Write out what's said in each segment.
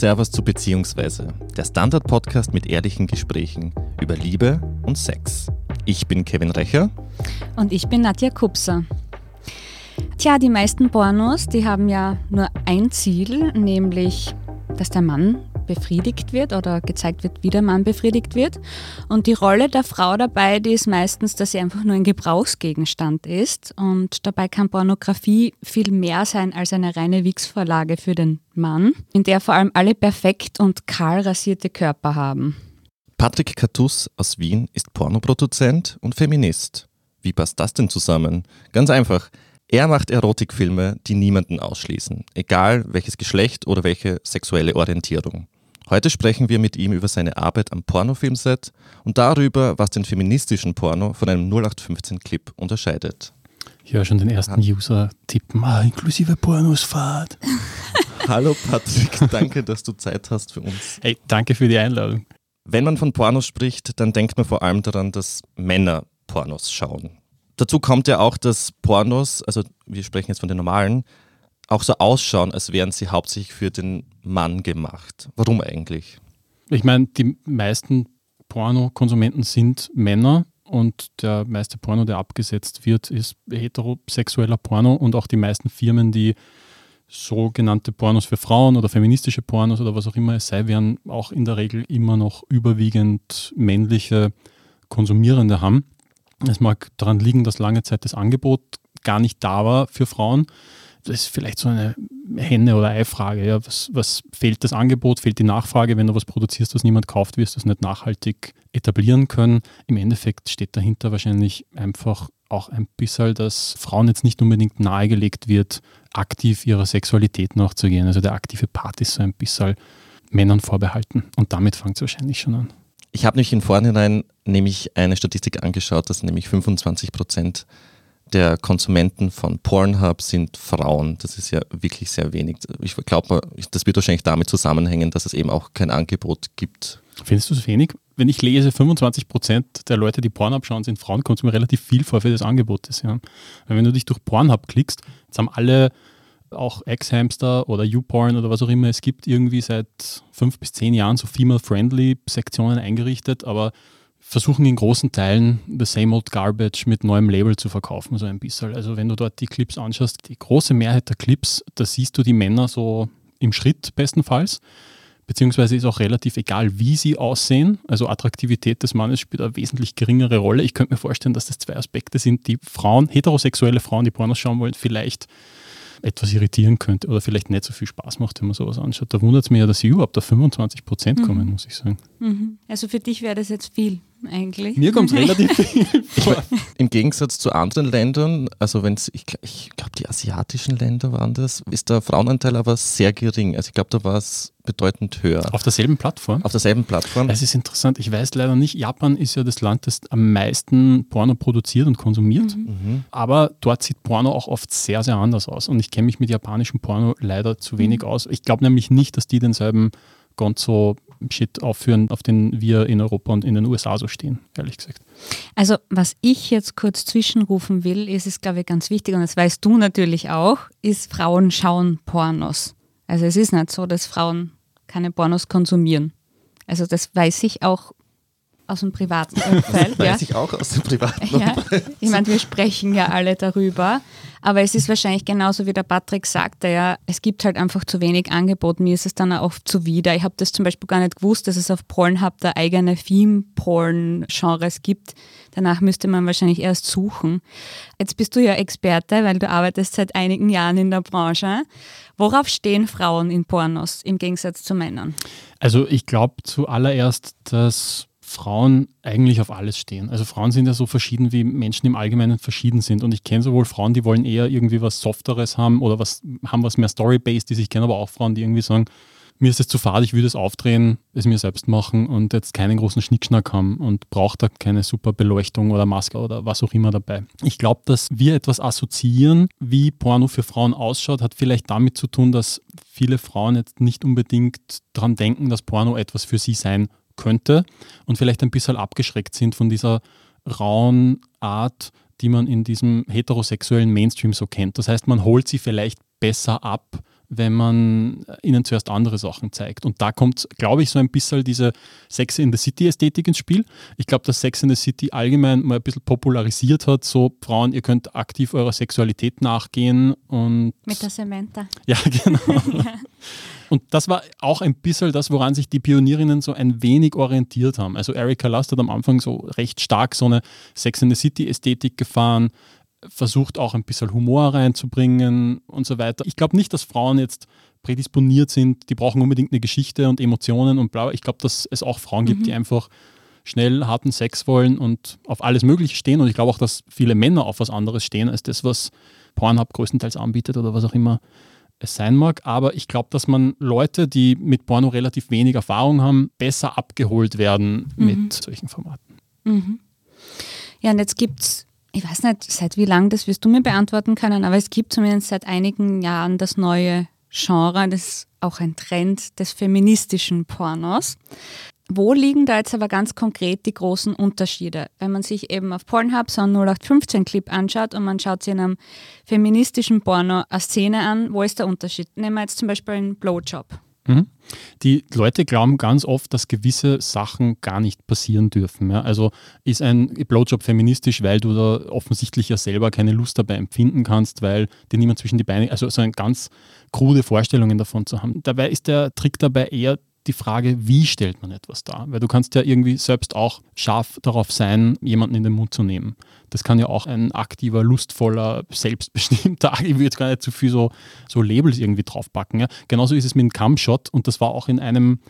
Servus zu Beziehungsweise, der Standard-Podcast mit ehrlichen Gesprächen über Liebe und Sex. Ich bin Kevin Recher. Und ich bin Nadja Kupser. Tja, die meisten Pornos, die haben ja nur ein Ziel, nämlich, dass der Mann befriedigt wird oder gezeigt wird, wie der Mann befriedigt wird. Und die Rolle der Frau dabei, die ist meistens, dass sie einfach nur ein Gebrauchsgegenstand ist. Und dabei kann Pornografie viel mehr sein als eine reine Wix-Vorlage für den Mann, in der vor allem alle perfekt und kahl rasierte Körper haben. Patrick Katus aus Wien ist Pornoproduzent und Feminist. Wie passt das denn zusammen? Ganz einfach. Er macht Erotikfilme, die niemanden ausschließen, egal welches Geschlecht oder welche sexuelle Orientierung. Heute sprechen wir mit ihm über seine Arbeit am Pornofilmset und darüber, was den feministischen Porno von einem 0815-Clip unterscheidet. Ich höre schon den ersten User tippen, ah, inklusive Pornosfahrt. Hallo Patrick, danke, dass du Zeit hast für uns. Hey, danke für die Einladung. Wenn man von Pornos spricht, dann denkt man vor allem daran, dass Männer Pornos schauen. Dazu kommt ja auch, dass Pornos, also wir sprechen jetzt von den normalen, auch so ausschauen, als wären sie hauptsächlich für den Mann gemacht. Warum eigentlich? Ich meine, die meisten Pornokonsumenten sind Männer und der meiste Porno, der abgesetzt wird, ist heterosexueller Porno und auch die meisten Firmen, die sogenannte Pornos für Frauen oder feministische Pornos oder was auch immer es sei, werden auch in der Regel immer noch überwiegend männliche Konsumierende haben. Es mag daran liegen, dass lange Zeit das Angebot gar nicht da war für Frauen das ist vielleicht so eine Henne- oder Ei-Frage. Ja. Was, was fehlt das Angebot, fehlt die Nachfrage? Wenn du was produzierst, was niemand kauft, wirst du es nicht nachhaltig etablieren können. Im Endeffekt steht dahinter wahrscheinlich einfach auch ein bisschen, dass Frauen jetzt nicht unbedingt nahegelegt wird, aktiv ihrer Sexualität nachzugehen. Also der aktive Part ist so ein bisschen Männern vorbehalten. Und damit fängt es wahrscheinlich schon an. Ich habe mich im Vorhinein nämlich eine Statistik angeschaut, dass nämlich 25 Prozent der Konsumenten von Pornhub sind Frauen. Das ist ja wirklich sehr wenig. Ich glaube, das wird wahrscheinlich damit zusammenhängen, dass es eben auch kein Angebot gibt. Findest du es wenig? Wenn ich lese, 25 Prozent der Leute, die Pornhub schauen, sind Frauen, kommt es mir relativ viel vor für das Angebot. Ja. Wenn du dich durch Pornhub klickst, jetzt haben alle auch Ex-Hamster oder YouPorn oder was auch immer es gibt, irgendwie seit fünf bis zehn Jahren so female-friendly Sektionen eingerichtet, aber versuchen in großen Teilen the same old garbage mit neuem Label zu verkaufen, so ein bisschen. Also wenn du dort die Clips anschaust, die große Mehrheit der Clips, da siehst du die Männer so im Schritt bestenfalls, beziehungsweise ist auch relativ egal, wie sie aussehen. Also Attraktivität des Mannes spielt eine wesentlich geringere Rolle. Ich könnte mir vorstellen, dass das zwei Aspekte sind, die Frauen, heterosexuelle Frauen, die Pornos schauen wollen, vielleicht etwas irritieren könnte oder vielleicht nicht so viel Spaß macht, wenn man sowas anschaut. Da wundert es mich ja, dass sie überhaupt auf 25 Prozent mhm. kommen, muss ich sagen. Mhm. Also für dich wäre das jetzt viel eigentlich. Mir kommt es relativ viel vor. Im Gegensatz zu anderen Ländern, also wenn ich, ich glaube, die asiatischen Länder waren das, ist der Frauenanteil aber sehr gering. Also ich glaube, da war es bedeutend höher. Auf derselben Plattform? Auf derselben Plattform. Es ist interessant, ich weiß leider nicht, Japan ist ja das Land, das am meisten Porno produziert und konsumiert, mhm. mhm. aber dort sieht Porno auch oft sehr, sehr anders aus und ich kenne mich mit japanischem Porno leider zu wenig mhm. aus. Ich glaube nämlich nicht, dass die denselben Gonzo Shit aufführen, auf den wir in Europa und in den USA so stehen, ehrlich gesagt. Also was ich jetzt kurz zwischenrufen will, ist es, glaube ich, ganz wichtig, und das weißt du natürlich auch, ist Frauen schauen Pornos. Also es ist nicht so, dass Frauen keine Pornos konsumieren. Also das weiß ich auch aus dem privaten Umfeld. Das weiß ja. ich auch aus dem privaten Umfeld. Ja. Ich meine, wir sprechen ja alle darüber. Aber es ist wahrscheinlich genauso, wie der Patrick sagte, ja, es gibt halt einfach zu wenig Angebot. Mir ist es dann auch oft zuwider. Ich habe das zum Beispiel gar nicht gewusst, dass es auf Pornhub da eigene Theme-Porn-Genres gibt. Danach müsste man wahrscheinlich erst suchen. Jetzt bist du ja Experte, weil du arbeitest seit einigen Jahren in der Branche. Worauf stehen Frauen in Pornos im Gegensatz zu Männern? Also ich glaube zuallererst, dass Frauen eigentlich auf alles stehen. Also Frauen sind ja so verschieden, wie Menschen im Allgemeinen verschieden sind. Und ich kenne sowohl Frauen, die wollen eher irgendwie was Softeres haben oder was haben was mehr Story-based, die sich kennen, aber auch Frauen, die irgendwie sagen, mir ist es zu fad, ich würde es aufdrehen, es mir selbst machen und jetzt keinen großen Schnickschnack haben und braucht da keine super Beleuchtung oder Maske oder was auch immer dabei. Ich glaube, dass wir etwas assoziieren, wie Porno für Frauen ausschaut, hat vielleicht damit zu tun, dass viele Frauen jetzt nicht unbedingt daran denken, dass Porno etwas für sie sein könnte und vielleicht ein bisschen abgeschreckt sind von dieser rauen Art, die man in diesem heterosexuellen Mainstream so kennt. Das heißt, man holt sie vielleicht besser ab, wenn man ihnen zuerst andere Sachen zeigt. Und da kommt, glaube ich, so ein bisschen diese Sex in the City-Ästhetik ins Spiel. Ich glaube, dass Sex in the City allgemein mal ein bisschen popularisiert hat, so Frauen, ihr könnt aktiv eurer Sexualität nachgehen und. Mit der Samantha. Ja, genau. ja. Und das war auch ein bisschen das, woran sich die Pionierinnen so ein wenig orientiert haben. Also Erika Lust hat am Anfang so recht stark so eine Sex in the City-Ästhetik gefahren, versucht auch ein bisschen Humor reinzubringen und so weiter. Ich glaube nicht, dass Frauen jetzt prädisponiert sind, die brauchen unbedingt eine Geschichte und Emotionen und bla. Ich glaube, dass es auch Frauen gibt, mhm. die einfach schnell harten Sex wollen und auf alles Mögliche stehen. Und ich glaube auch, dass viele Männer auf was anderes stehen als das, was Pornhub größtenteils anbietet oder was auch immer es sein mag. Aber ich glaube, dass man Leute, die mit Porno relativ wenig Erfahrung haben, besser abgeholt werden mhm. mit solchen Formaten. Mhm. Ja, und jetzt gibt es ich weiß nicht, seit wie lang, das wirst du mir beantworten können, aber es gibt zumindest seit einigen Jahren das neue Genre, das ist auch ein Trend des feministischen Pornos. Wo liegen da jetzt aber ganz konkret die großen Unterschiede? Wenn man sich eben auf Pornhub so einen 0815-Clip anschaut und man schaut sich in einem feministischen Porno eine Szene an, wo ist der Unterschied? Nehmen wir jetzt zum Beispiel einen Blowjob. Mhm. Die Leute glauben ganz oft, dass gewisse Sachen gar nicht passieren dürfen. Ja? Also ist ein Blowjob feministisch, weil du da offensichtlich ja selber keine Lust dabei empfinden kannst, weil dir niemand zwischen die Beine, also so eine ganz krude Vorstellungen davon zu haben. Dabei ist der Trick dabei eher die Frage, wie stellt man etwas dar? Weil du kannst ja irgendwie selbst auch scharf darauf sein, jemanden in den Mund zu nehmen. Das kann ja auch ein aktiver, lustvoller, selbstbestimmter, ich würde gar nicht zu viel so, so Labels irgendwie draufpacken. Ja. Genauso ist es mit dem Cumshot und das war auch in einem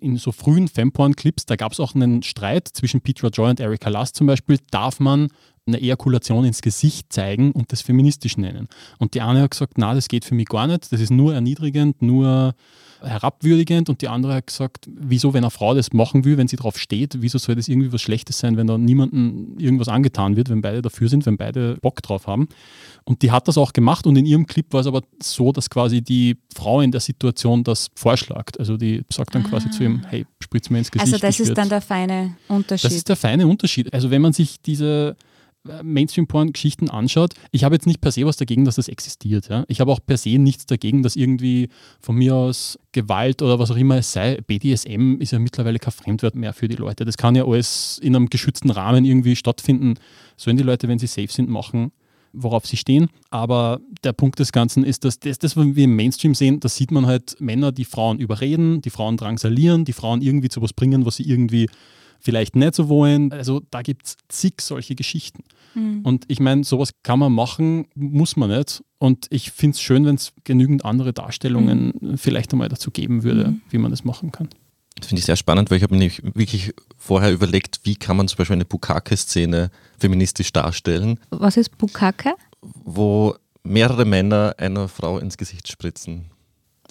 in so frühen Femporn-Clips, da gab es auch einen Streit zwischen Petra Joy und Erika Last zum Beispiel, darf man eine Ejakulation ins Gesicht zeigen und das feministisch nennen. Und die eine hat gesagt, na, das geht für mich gar nicht, das ist nur erniedrigend, nur herabwürdigend und die andere hat gesagt, wieso, wenn eine Frau das machen will, wenn sie drauf steht, wieso soll das irgendwie was Schlechtes sein, wenn da niemandem irgendwas angetan wird, wenn beide dafür sind, wenn beide Bock drauf haben. Und die hat das auch gemacht und in ihrem Clip war es aber so, dass quasi die Frau in der Situation das vorschlagt. Also die sagt dann ah. quasi zu ihm, hey, spritz mir ins Gesicht. Also das ist dann der feine Unterschied. Das ist der feine Unterschied. Also wenn man sich diese Mainstream-Porn-Geschichten anschaut, ich habe jetzt nicht per se was dagegen, dass das existiert. Ja? Ich habe auch per se nichts dagegen, dass irgendwie von mir aus Gewalt oder was auch immer es sei, BDSM ist ja mittlerweile kein Fremdwort mehr für die Leute. Das kann ja alles in einem geschützten Rahmen irgendwie stattfinden. Sollen die Leute, wenn sie safe sind, machen, worauf sie stehen. Aber der Punkt des Ganzen ist, dass das, das, was wir im Mainstream sehen, da sieht man halt Männer, die Frauen überreden, die Frauen drangsalieren, die Frauen irgendwie zu was bringen, was sie irgendwie vielleicht nicht so wollen. Also da gibt es zig solche Geschichten. Mhm. Und ich meine, sowas kann man machen, muss man nicht. Und ich finde es schön, wenn es genügend andere Darstellungen mhm. vielleicht einmal dazu geben würde, mhm. wie man das machen kann. Das finde ich sehr spannend, weil ich habe mir wirklich vorher überlegt, wie kann man zum Beispiel eine Bukake-Szene feministisch darstellen. Was ist Bukake? Wo mehrere Männer einer Frau ins Gesicht spritzen.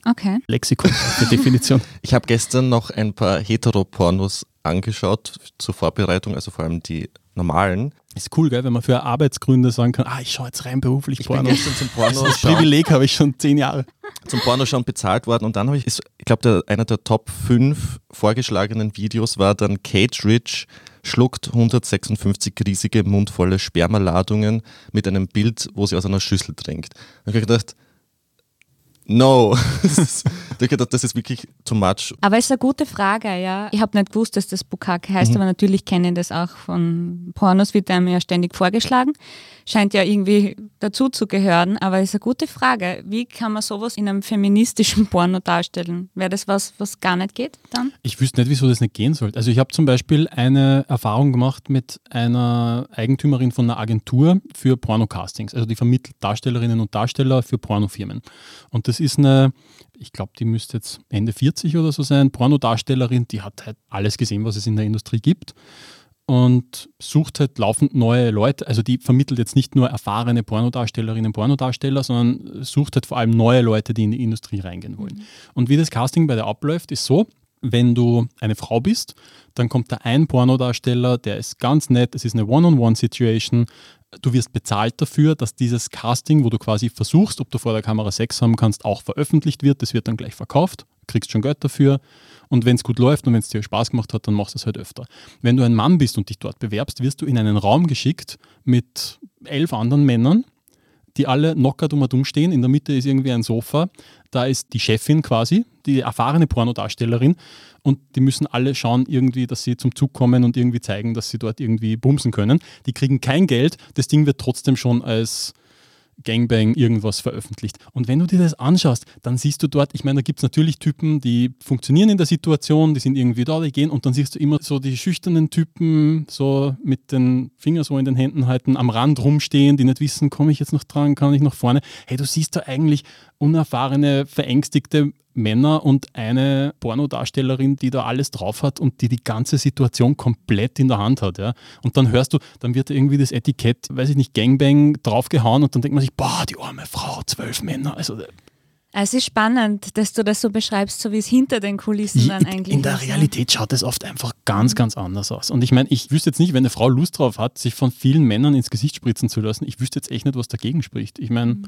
Okay. Lexikon, die Definition. Ich habe gestern noch ein paar Heteropornos angeschaut zur Vorbereitung, also vor allem die normalen. Ist cool, gell, wenn man für Arbeitsgründe sagen kann, ah, ich schaue jetzt rein beruflich ich Porno. Bin zum Porno das Privileg habe ich schon zehn Jahre. Zum Porno schon bezahlt worden und dann habe ich, ich glaube, einer der Top 5 vorgeschlagenen Videos war dann Cage Rich schluckt 156 riesige mundvolle Spermaladungen mit einem Bild, wo sie aus einer Schüssel trinkt. Habe ich gedacht, No. das ist wirklich too much. Aber es ist eine gute Frage, ja. Ich habe nicht gewusst, dass das Bukake heißt, mhm. aber natürlich kenne ich das auch von Pornos, wird einem ja ständig vorgeschlagen. Scheint ja irgendwie dazu zu gehören, aber ist eine gute Frage. Wie kann man sowas in einem feministischen Porno darstellen? Wäre das was, was gar nicht geht dann? Ich wüsste nicht, wieso das nicht gehen sollte. Also ich habe zum Beispiel eine Erfahrung gemacht mit einer Eigentümerin von einer Agentur für Pornocastings. Also die vermittelt Darstellerinnen und Darsteller für Pornofirmen. Und das ist eine, ich glaube, die müsste jetzt Ende 40 oder so sein, Pornodarstellerin, die hat halt alles gesehen, was es in der Industrie gibt und sucht halt laufend neue Leute. Also die vermittelt jetzt nicht nur erfahrene Pornodarstellerinnen, Pornodarsteller, sondern sucht halt vor allem neue Leute, die in die Industrie reingehen wollen. Mhm. Und wie das Casting bei der abläuft, ist so, wenn du eine Frau bist, dann kommt da ein Pornodarsteller, der ist ganz nett, es ist eine One-on-One-Situation, du wirst bezahlt dafür, dass dieses Casting, wo du quasi versuchst, ob du vor der Kamera Sex haben kannst, auch veröffentlicht wird. Das wird dann gleich verkauft, kriegst schon Geld dafür. Und wenn es gut läuft und wenn es dir Spaß gemacht hat, dann machst du es halt öfter. Wenn du ein Mann bist und dich dort bewerbst, wirst du in einen Raum geschickt mit elf anderen Männern, die alle knockert um um stehen. In der Mitte ist irgendwie ein Sofa. Da ist die Chefin quasi, die erfahrene Pornodarstellerin. Und die müssen alle schauen, irgendwie, dass sie zum Zug kommen und irgendwie zeigen, dass sie dort irgendwie bumsen können. Die kriegen kein Geld. Das Ding wird trotzdem schon als Gangbang irgendwas veröffentlicht. Und wenn du dir das anschaust, dann siehst du dort, ich meine, da gibt es natürlich Typen, die funktionieren in der Situation, die sind irgendwie da, die gehen und dann siehst du immer so die schüchternen Typen, so mit den Fingern so in den Händen halten, am Rand rumstehen, die nicht wissen, komme ich jetzt noch dran, kann ich nach vorne. Hey, du siehst da eigentlich unerfahrene, verängstigte Männer und eine Pornodarstellerin, die da alles drauf hat und die die ganze Situation komplett in der Hand hat. Ja. Und dann hörst du, dann wird irgendwie das Etikett, weiß ich nicht, Gangbang draufgehauen und dann denkt man sich, boah, die arme Frau, zwölf Männer. Also äh, es ist spannend, dass du das so beschreibst, so wie es hinter den Kulissen dann eigentlich In der ist, Realität schaut es oft einfach ganz, ganz anders aus. Und ich meine, ich wüsste jetzt nicht, wenn eine Frau Lust drauf hat, sich von vielen Männern ins Gesicht spritzen zu lassen, ich wüsste jetzt echt nicht, was dagegen spricht. Ich meine, mhm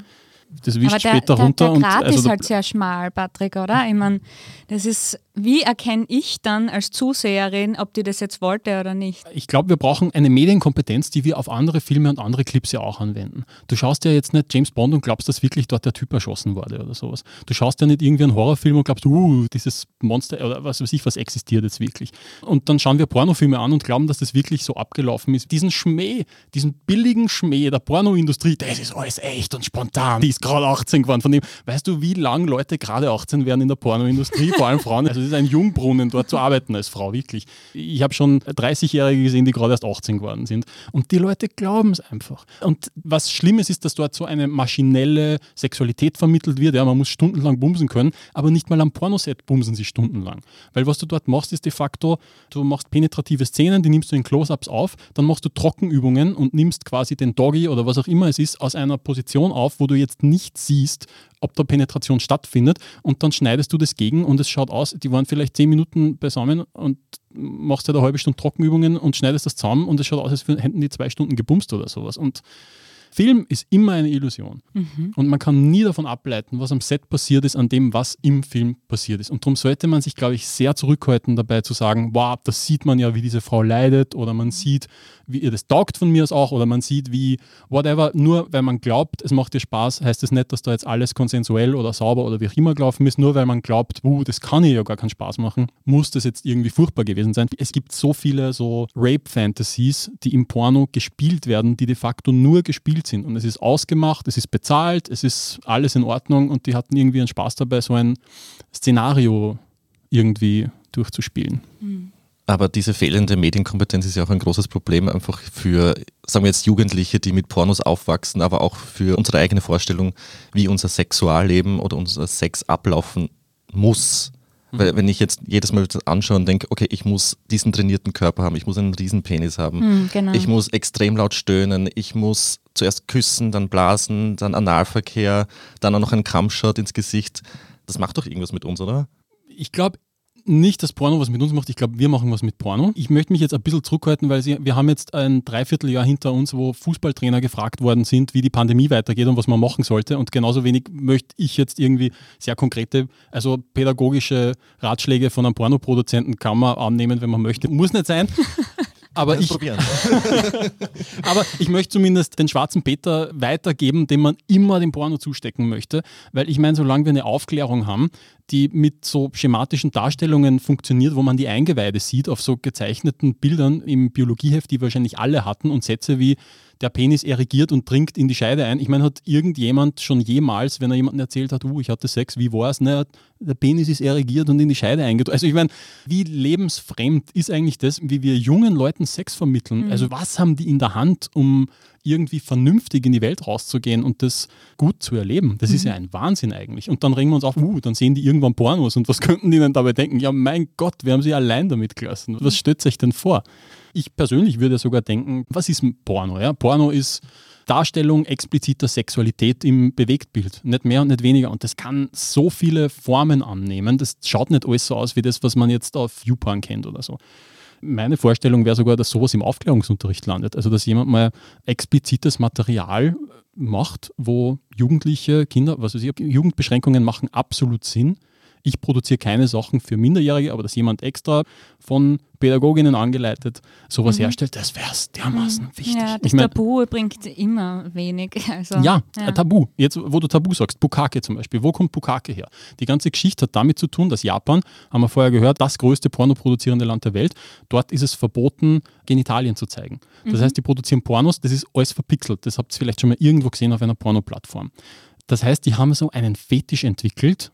das wischt der, später der, runter. Der Grad und, also ist halt sehr schmal, Patrick, oder? Ich meine, das ist, wie erkenne ich dann als Zuseherin, ob die das jetzt wollte oder nicht? Ich glaube, wir brauchen eine Medienkompetenz, die wir auf andere Filme und andere Clips ja auch anwenden. Du schaust ja jetzt nicht James Bond und glaubst, dass wirklich dort der Typ erschossen wurde oder sowas. Du schaust ja nicht irgendwie einen Horrorfilm und glaubst, uh, dieses Monster oder was weiß ich, was existiert jetzt wirklich. Und dann schauen wir Pornofilme an und glauben, dass das wirklich so abgelaufen ist. Diesen Schmäh, diesen billigen Schmäh der Pornoindustrie, das ist alles echt und spontan. Die ist gerade 18 geworden. Von dem, weißt du, wie lange Leute gerade 18 werden in der Pornoindustrie, vor allem Frauen? Also es ist ein Jungbrunnen, dort zu arbeiten als Frau, wirklich. Ich habe schon 30-Jährige gesehen, die gerade erst 18 geworden sind. Und die Leute glauben es einfach. Und was Schlimmes ist, dass dort so eine maschinelle Sexualität vermittelt wird. Ja, man muss stundenlang bumsen können, aber nicht mal am Pornoset bumsen sie stundenlang. Weil was du dort machst, ist de facto, du machst penetrative Szenen, die nimmst du in Close-Ups auf, dann machst du Trockenübungen und nimmst quasi den Doggy oder was auch immer es ist aus einer Position auf, wo du jetzt nicht siehst, ob da Penetration stattfindet und dann schneidest du das gegen und es schaut aus, die waren vielleicht zehn Minuten beisammen und machst halt eine halbe Stunde Trockenübungen und schneidest das zusammen und es schaut aus, als hätten die zwei Stunden gebumst oder sowas. Und Film ist immer eine Illusion. Mhm. Und man kann nie davon ableiten, was am Set passiert ist, an dem, was im Film passiert ist. Und darum sollte man sich, glaube ich, sehr zurückhalten dabei zu sagen, wow, das sieht man ja, wie diese Frau leidet oder man sieht, wie ihr das taugt von mir aus auch oder man sieht, wie whatever, nur weil man glaubt, es macht dir Spaß, heißt es das nicht, dass da jetzt alles konsensuell oder sauber oder wie auch immer gelaufen ist. Nur weil man glaubt, uh, das kann ja gar keinen Spaß machen, muss das jetzt irgendwie furchtbar gewesen sein. Es gibt so viele so Rape-Fantasies, die im Porno gespielt werden, die de facto nur gespielt gespielt sind. Und es ist ausgemacht, es ist bezahlt, es ist alles in Ordnung und die hatten irgendwie einen Spaß dabei, so ein Szenario irgendwie durchzuspielen. Mhm. Aber diese fehlende Medienkompetenz ist ja auch ein großes Problem einfach für, sagen wir jetzt, Jugendliche, die mit Pornos aufwachsen, aber auch für unsere eigene Vorstellung, wie unser Sexualleben oder unser Sex ablaufen muss. Weil wenn ich jetzt jedes Mal anschaue und denke, okay, ich muss diesen trainierten Körper haben, ich muss einen riesen Penis haben, hm, genau. ich muss extrem laut stöhnen, ich muss zuerst küssen, dann blasen, dann Analverkehr, dann auch noch ein Kampfshot ins Gesicht. Das macht doch irgendwas mit uns, oder? Ich glaube, nicht das Porno was mit uns macht, ich glaube, wir machen was mit Porno. Ich möchte mich jetzt ein bisschen zurückhalten, weil wir haben jetzt ein Dreivierteljahr hinter uns, wo Fußballtrainer gefragt worden sind, wie die Pandemie weitergeht und was man machen sollte. Und genauso wenig möchte ich jetzt irgendwie sehr konkrete, also pädagogische Ratschläge von einem Pornoproduzenten kann man annehmen, wenn man möchte. Muss nicht sein. Aber ich, aber ich möchte zumindest den schwarzen Peter weitergeben, dem man immer den Porno zustecken möchte. Weil ich meine, solange wir eine Aufklärung haben, die mit so schematischen Darstellungen funktioniert, wo man die Eingeweide sieht auf so gezeichneten Bildern im Biologieheft, die wahrscheinlich alle hatten und Sätze wie der Penis erregiert und dringt in die Scheide ein. Ich meine, hat irgendjemand schon jemals, wenn er jemandem erzählt hat, uh, ich hatte Sex, wie war es? Naja, der Penis ist erregiert und in die Scheide eingedrückt. Also ich meine, wie lebensfremd ist eigentlich das, wie wir jungen Leuten Sex vermitteln? Mhm. Also was haben die in der Hand, um irgendwie vernünftig in die Welt rauszugehen und das gut zu erleben. Das mhm. ist ja ein Wahnsinn eigentlich. Und dann regen wir uns auf, uh, dann sehen die irgendwann Pornos und was könnten die denn dabei denken? Ja, mein Gott, wir haben sie allein damit gelassen. Was stellt sich denn vor? Ich persönlich würde sogar denken, was ist ein Porno? Ja? Porno ist Darstellung expliziter Sexualität im Bewegtbild. Nicht mehr und nicht weniger. Und das kann so viele Formen annehmen. Das schaut nicht alles so aus wie das, was man jetzt auf YouPorn kennt oder so. Meine Vorstellung wäre sogar, dass sowas im Aufklärungsunterricht landet. Also, dass jemand mal explizites Material macht, wo Jugendliche, Kinder, was weiß ich, Jugendbeschränkungen machen absolut Sinn. Ich produziere keine Sachen für Minderjährige, aber dass jemand extra von Pädagoginnen angeleitet sowas mhm. herstellt, das wäre es dermaßen mhm. wichtig. Ja, das ich mein, Tabu bringt immer wenig. Also, ja, ja, Tabu. Jetzt, wo du Tabu sagst, Bukake zum Beispiel. Wo kommt Bukake her? Die ganze Geschichte hat damit zu tun, dass Japan, haben wir vorher gehört, das größte pornoproduzierende Land der Welt, dort ist es verboten, Genitalien zu zeigen. Das mhm. heißt, die produzieren Pornos, das ist alles verpixelt. Das habt ihr vielleicht schon mal irgendwo gesehen auf einer Pornoplattform. Das heißt, die haben so einen Fetisch entwickelt,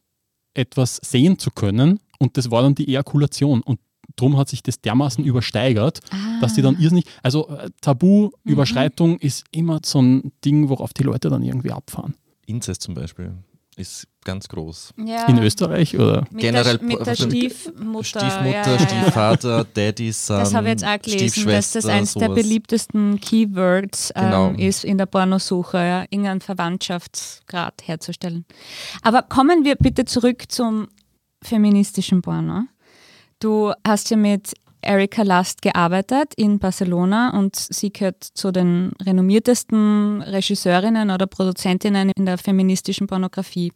etwas sehen zu können und das war dann die Ejakulation. Und darum hat sich das dermaßen übersteigert, ah. dass die dann irrsinnig, also äh, Tabu, mhm. Ist immer so ein Ding, worauf die Leute dann irgendwie abfahren. Inzest zum Beispiel ist ganz groß. Ja. In Österreich oder? Mit Generell der, mit der Stiefmutter. Stiefmutter, ja, Stiefvater, Daddy, Son, Das habe ich jetzt auch gelesen, dass das eines der beliebtesten Keywords ähm, genau. ist in der Pornosuche, ja, irgendeinen Verwandtschaftsgrad herzustellen. Aber kommen wir bitte zurück zum feministischen Porno. Du hast ja mit Erika Last gearbeitet in Barcelona und sie gehört zu den renommiertesten Regisseurinnen oder Produzentinnen in der feministischen Pornografie.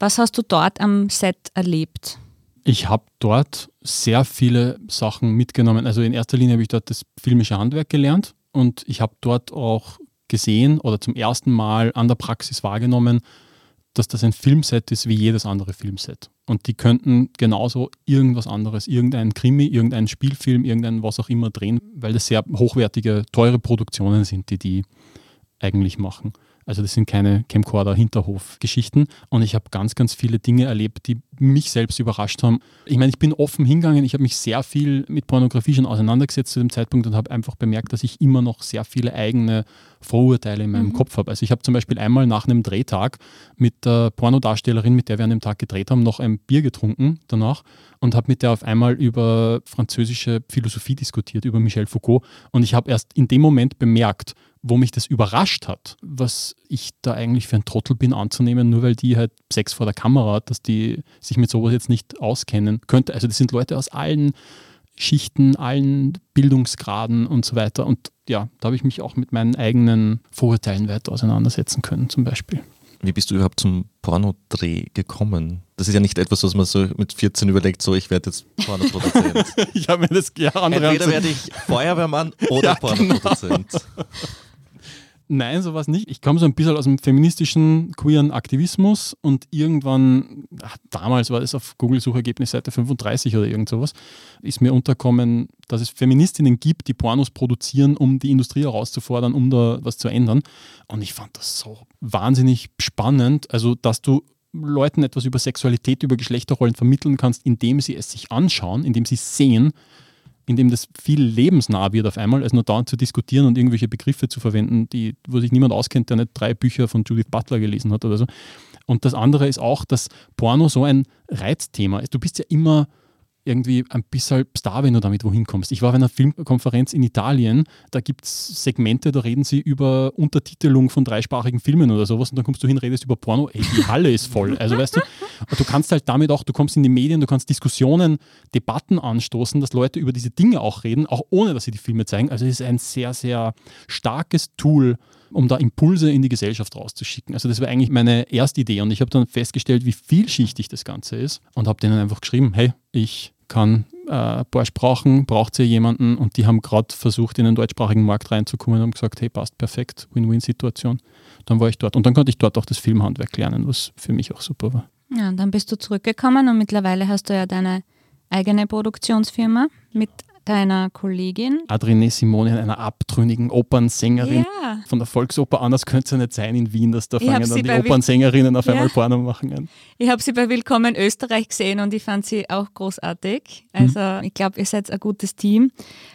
Was hast du dort am Set erlebt? Ich habe dort sehr viele Sachen mitgenommen. Also in erster Linie habe ich dort das filmische Handwerk gelernt und ich habe dort auch gesehen oder zum ersten Mal an der Praxis wahrgenommen, dass das ein Filmset ist wie jedes andere Filmset. Und die könnten genauso irgendwas anderes, irgendein Krimi, irgendeinen Spielfilm, irgendein was auch immer drehen, weil das sehr hochwertige, teure Produktionen sind, die die eigentlich machen. Also das sind keine Camcorder-Hinterhof-Geschichten. Und ich habe ganz, ganz viele Dinge erlebt, die mich selbst überrascht haben. Ich meine, ich bin offen hingegangen, ich habe mich sehr viel mit Pornografie schon auseinandergesetzt zu dem Zeitpunkt und habe einfach bemerkt, dass ich immer noch sehr viele eigene Vorurteile in meinem mhm. Kopf habe. Also ich habe zum Beispiel einmal nach einem Drehtag mit der Pornodarstellerin, mit der wir an dem Tag gedreht haben, noch ein Bier getrunken danach und habe mit der auf einmal über französische Philosophie diskutiert, über Michel Foucault. Und ich habe erst in dem Moment bemerkt, wo mich das überrascht hat, was ich da eigentlich für ein Trottel bin anzunehmen, nur weil die halt Sex vor der Kamera hat, dass die sich mit sowas jetzt nicht auskennen könnte. Also das sind Leute aus allen Schichten, allen Bildungsgraden und so weiter. Und ja, da habe ich mich auch mit meinen eigenen Vorurteilen weiter auseinandersetzen können, zum Beispiel. Wie bist du überhaupt zum Pornodreh gekommen? Das ist ja nicht etwas, was man so mit 14 überlegt, so ich werde jetzt Pornoproduzent. ich habe mir das ja andere Entweder werde ich Feuerwehrmann oder ja, Pornoproduzent. Genau. Nein, sowas nicht. Ich komme so ein bisschen aus dem feministischen, queeren Aktivismus und irgendwann, ach, damals war es auf Google-Suchergebnisseite 35 oder irgend sowas, ist mir unterkommen, dass es Feministinnen gibt, die Pornos produzieren, um die Industrie herauszufordern, um da was zu ändern. Und ich fand das so wahnsinnig spannend, also dass du Leuten etwas über Sexualität, über Geschlechterrollen vermitteln kannst, indem sie es sich anschauen, indem sie sehen, in dem das viel lebensnah wird auf einmal, als nur dauernd zu diskutieren und irgendwelche Begriffe zu verwenden, die, wo sich niemand auskennt, der nicht drei Bücher von Judith Butler gelesen hat oder so. Und das andere ist auch, dass Porno so ein Reizthema ist. Du bist ja immer irgendwie ein bisschen Star, wenn du damit wohin kommst. Ich war auf einer Filmkonferenz in Italien, da gibt es Segmente, da reden sie über Untertitelung von dreisprachigen Filmen oder sowas und dann kommst du hin, redest über Porno, ey, die Halle ist voll. Also weißt du, du kannst halt damit auch, du kommst in die Medien, du kannst Diskussionen, Debatten anstoßen, dass Leute über diese Dinge auch reden, auch ohne, dass sie die Filme zeigen. Also es ist ein sehr, sehr starkes Tool, um da Impulse in die Gesellschaft rauszuschicken. Also das war eigentlich meine erste Idee und ich habe dann festgestellt, wie vielschichtig das Ganze ist und habe denen einfach geschrieben, hey, ich kann äh, Porsche brauchen, braucht ihr jemanden und die haben gerade versucht, in den deutschsprachigen Markt reinzukommen und haben gesagt, hey, passt perfekt, Win-Win-Situation. Dann war ich dort und dann konnte ich dort auch das Filmhandwerk lernen, was für mich auch super war. Ja, und dann bist du zurückgekommen und mittlerweile hast du ja deine eigene Produktionsfirma mit deiner Kollegin. Adrine Simone, einer abtrünnigen Opernsängerin ja. von der Volksoper. Anders könnte es ja nicht sein in Wien, dass da fangen dann die Opernsängerinnen auf einmal ja. Porno machen an. Ich habe sie bei Willkommen Österreich gesehen und ich fand sie auch großartig. Also mhm. ich glaube, ihr seid ein gutes Team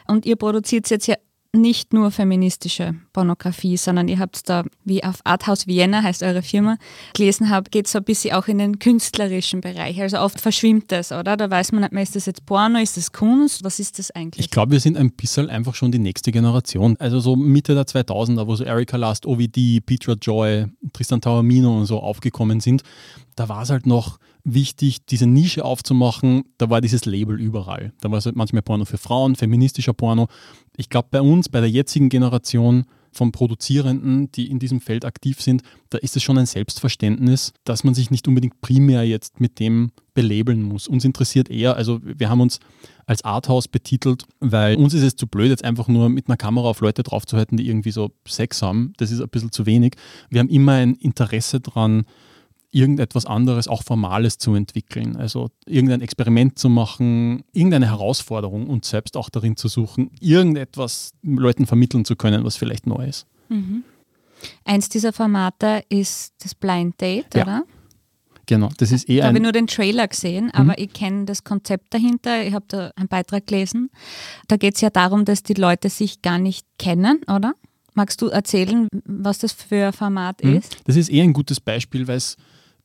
und ihr produziert jetzt ja nicht nur feministische Pornografie, sondern ihr habt da, wie auf Arthouse Vienna heißt eure Firma, gelesen habe, geht es so ein bisschen auch in den künstlerischen Bereich. Also oft verschwimmt das, oder? Da weiß man nicht mehr, ist das jetzt Porno, ist das Kunst, was ist das eigentlich? Ich glaube, wir sind ein bisschen einfach schon die nächste Generation. Also so Mitte der 2000er, wo so Erika Last, OVD, Petra Joy, Tristan Taormino und so aufgekommen sind, da war es halt noch wichtig, diese Nische aufzumachen. Da war dieses Label überall. Da war es halt manchmal Porno für Frauen, feministischer Porno. Ich glaube, bei uns, bei der jetzigen Generation, von Produzierenden, die in diesem Feld aktiv sind, da ist es schon ein Selbstverständnis, dass man sich nicht unbedingt primär jetzt mit dem belabeln muss. Uns interessiert eher, also wir haben uns als Arthouse betitelt, weil uns ist es zu blöd, jetzt einfach nur mit einer Kamera auf Leute draufzuhalten, die irgendwie so Sex haben. Das ist ein bisschen zu wenig. Wir haben immer ein Interesse daran, irgendetwas anderes, auch Formales zu entwickeln. Also irgendein Experiment zu machen, irgendeine Herausforderung und selbst auch darin zu suchen, irgendetwas Leuten vermitteln zu können, was vielleicht neu ist. Mhm. Eins dieser Formate ist das Blind Date, Ja. oder? Genau, das ist eher Da habe ich nur den Trailer gesehen, aber ich kenne das Konzept dahinter. Ich habe da einen Beitrag gelesen. Da geht es ja darum, dass die Leute sich gar nicht kennen, oder? Magst du erzählen, was das für ein Format Mhm. ist? Das ist eher ein gutes Beispiel, weil es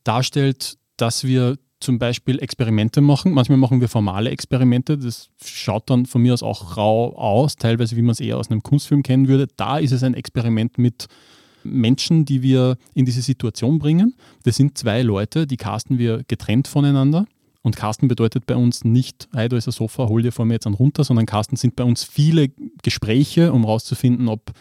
darstellt, dass wir zum Beispiel Experimente machen. Manchmal machen wir formale Experimente. Das schaut dann von mir aus auch rau aus, teilweise wie man es eher aus einem Kunstfilm kennen würde. Da ist es ein Experiment mit Menschen, die wir in diese Situation bringen. Das sind zwei Leute, die casten wir getrennt voneinander. Und Casten bedeutet bei uns nicht, hey, da ist ein Sofa, hol dir vor mir jetzt einen runter, sondern Casten sind bei uns viele Gespräche, um herauszufinden, ob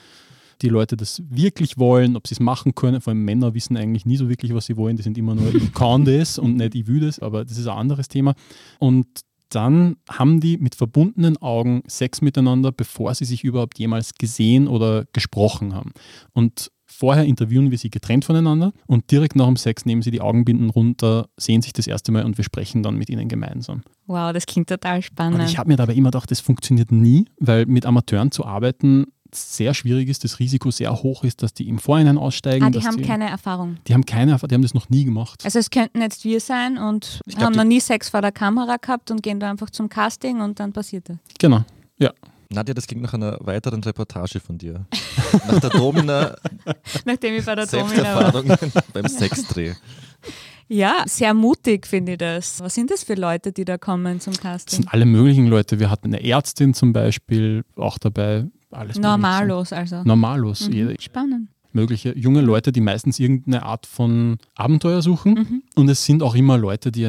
die Leute das wirklich wollen, ob sie es machen können. Vor allem Männer wissen eigentlich nie so wirklich, was sie wollen. Die sind immer nur, ich kann das und nicht, ich will das, aber das ist ein anderes Thema. Und dann haben die mit verbundenen Augen Sex miteinander, bevor sie sich überhaupt jemals gesehen oder gesprochen haben. Und vorher interviewen wir sie getrennt voneinander und direkt nach dem Sex nehmen sie die Augenbinden runter, sehen sich das erste Mal und wir sprechen dann mit ihnen gemeinsam. Wow, das klingt total Und spannend. ich habe mir dabei immer gedacht, das funktioniert nie, weil mit Amateuren zu arbeiten sehr schwierig ist, das Risiko sehr hoch ist, dass die im Vorhinein aussteigen. ah, die dass haben die, keine Erfahrung. die haben keine Erfahrung, die haben das noch nie gemacht. Also es könnten jetzt wir sein und glaub, haben noch nie Sex vor der Kamera gehabt und gehen da einfach zum Casting und dann passiert das. Genau. Nadja, das klingt nach einer weiteren Reportage von dir. Nach der Domina Nachdem ich bei der Domina war. Beim Sexdreh. Ja, sehr mutig finde ich das. Was sind das für Leute, die da kommen zum Das Casting? sind alle möglichen Leute. Wir hatten eine Ärztin zum Beispiel auch dabei. Alles. Normallos also. Normallos. Mhm. Spannend. mögliche junge Leute, die meistens irgendeine Art von Abenteuer suchen. Mhm. Und es sind auch immer Leute, die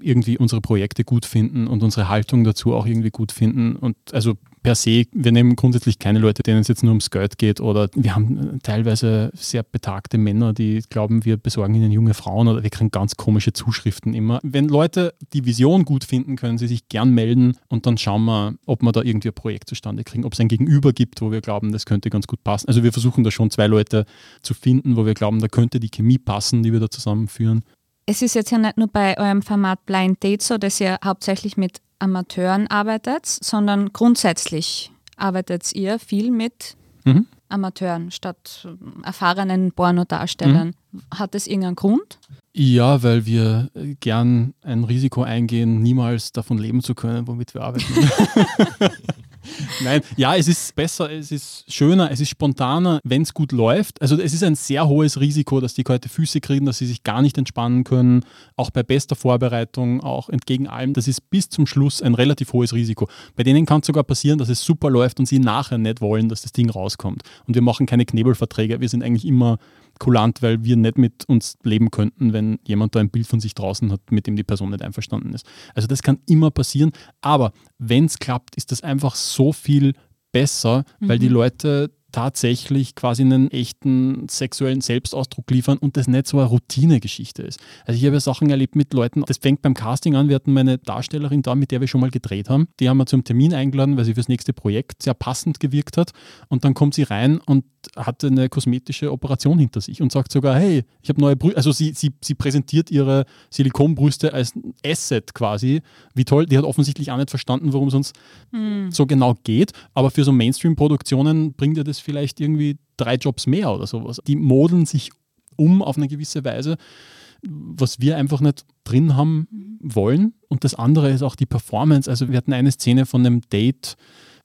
irgendwie unsere Projekte gut finden und unsere Haltung dazu auch irgendwie gut finden. Und also per se, wir nehmen grundsätzlich keine Leute, denen es jetzt nur ums Geld geht oder wir haben teilweise sehr betagte Männer, die glauben, wir besorgen ihnen junge Frauen oder wir kriegen ganz komische Zuschriften immer. Wenn Leute die Vision gut finden, können sie sich gern melden und dann schauen wir, ob wir da irgendwie ein Projekt zustande kriegen, ob es ein Gegenüber gibt, wo wir glauben, das könnte ganz gut passen. Also wir versuchen da schon zwei Leute zu finden, wo wir glauben, da könnte die Chemie passen, die wir da zusammenführen. Es ist jetzt ja nicht nur bei eurem Format Blind Date so, dass ihr hauptsächlich mit Amateuren arbeitet, sondern grundsätzlich arbeitet ihr viel mit Mhm. Amateuren statt ähm, erfahrenen Pornodarstellern. Mhm. Hat das irgendeinen Grund? Ja, weil wir äh, gern ein Risiko eingehen, niemals davon leben zu können, womit wir arbeiten. Nein, ja, es ist besser, es ist schöner, es ist spontaner, wenn es gut läuft. Also es ist ein sehr hohes Risiko, dass die kalte Füße kriegen, dass sie sich gar nicht entspannen können, auch bei bester Vorbereitung, auch entgegen allem. Das ist bis zum Schluss ein relativ hohes Risiko. Bei denen kann es sogar passieren, dass es super läuft und sie nachher nicht wollen, dass das Ding rauskommt. Und wir machen keine Knebelverträge, wir sind eigentlich immer kulant, weil wir nicht mit uns leben könnten, wenn jemand da ein Bild von sich draußen hat, mit dem die Person nicht einverstanden ist. Also das kann immer passieren, aber wenn es klappt, ist das einfach so viel besser, weil die Leute tatsächlich quasi einen echten sexuellen Selbstausdruck liefern und das nicht so eine Routinegeschichte ist. Also ich habe ja Sachen erlebt mit Leuten, das fängt beim Casting an, wir hatten meine Darstellerin da, mit der wir schon mal gedreht haben, die haben wir zum Termin eingeladen, weil sie fürs nächste Projekt sehr passend gewirkt hat. Und dann kommt sie rein und hat eine kosmetische Operation hinter sich und sagt sogar, hey, ich habe neue Brüste, also sie, sie, sie präsentiert ihre Silikonbrüste als Asset quasi, wie toll, die hat offensichtlich auch nicht verstanden, worum es uns so genau geht, aber für so Mainstream-Produktionen bringt ihr das vielleicht irgendwie drei Jobs mehr oder sowas. Die modeln sich um auf eine gewisse Weise, was wir einfach nicht drin haben wollen. Und das andere ist auch die Performance. Also wir hatten eine Szene von einem Date,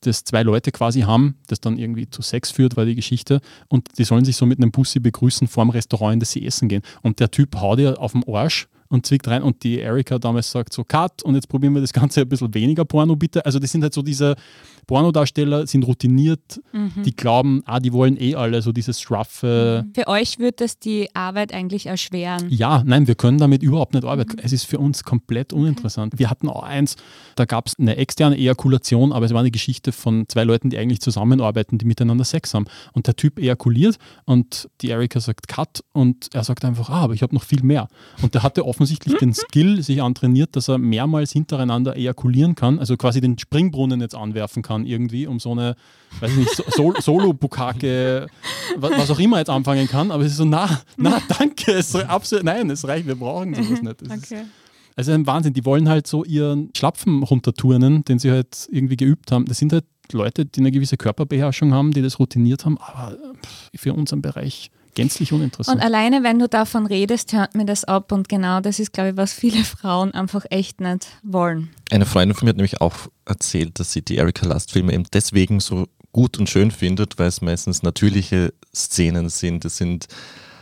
das zwei Leute quasi haben, das dann irgendwie zu Sex führt, war die Geschichte. Und die sollen sich so mit einem Bussi begrüßen vorm Restaurant, in das sie essen gehen. Und der Typ haut ihr auf den Arsch und zwickt rein und die Erika damals sagt so, Cut und jetzt probieren wir das Ganze ein bisschen weniger Porno bitte. Also das sind halt so diese Pornodarsteller, sind routiniert, Mhm. die glauben, ah, die wollen eh alle so dieses straffe, Für euch wird das die Arbeit eigentlich erschweren. ja, nein, wir können damit überhaupt nicht arbeiten. Es ist für uns komplett uninteressant. Wir hatten auch eins, da gab es eine externe Ejakulation, aber es war eine Geschichte von zwei Leuten, die eigentlich zusammenarbeiten, die miteinander Sex haben. Und der Typ ejakuliert und die Erika sagt Cut und er sagt einfach, ah, aber ich habe noch viel mehr. Und der hatte offensichtlich den Skill sich antrainiert, dass er mehrmals hintereinander ejakulieren kann, also quasi den Springbrunnen jetzt anwerfen kann irgendwie, um so eine, weiß ich nicht, so, so, Solo-Bukake, wa- was auch immer jetzt anfangen kann. Aber es ist so, na, na, danke, es absolut, nein, es reicht, wir brauchen sowas nicht. Okay. also ein Wahnsinn, die wollen halt so ihren Schlapfen runterturnen, den sie halt irgendwie geübt haben. Das sind halt Leute, die eine gewisse Körperbeherrschung haben, die das routiniert haben, aber für unseren Bereich gänzlich Und uninteressant. alleine, wenn du davon redest, hört mir das ab. Und genau das ist, glaube ich, was viele Frauen einfach echt nicht wollen. Eine Freundin von mir hat nämlich auch erzählt, dass sie die Erika Lust Filme eben deswegen so gut und schön findet, weil es meistens natürliche Szenen sind. Es sind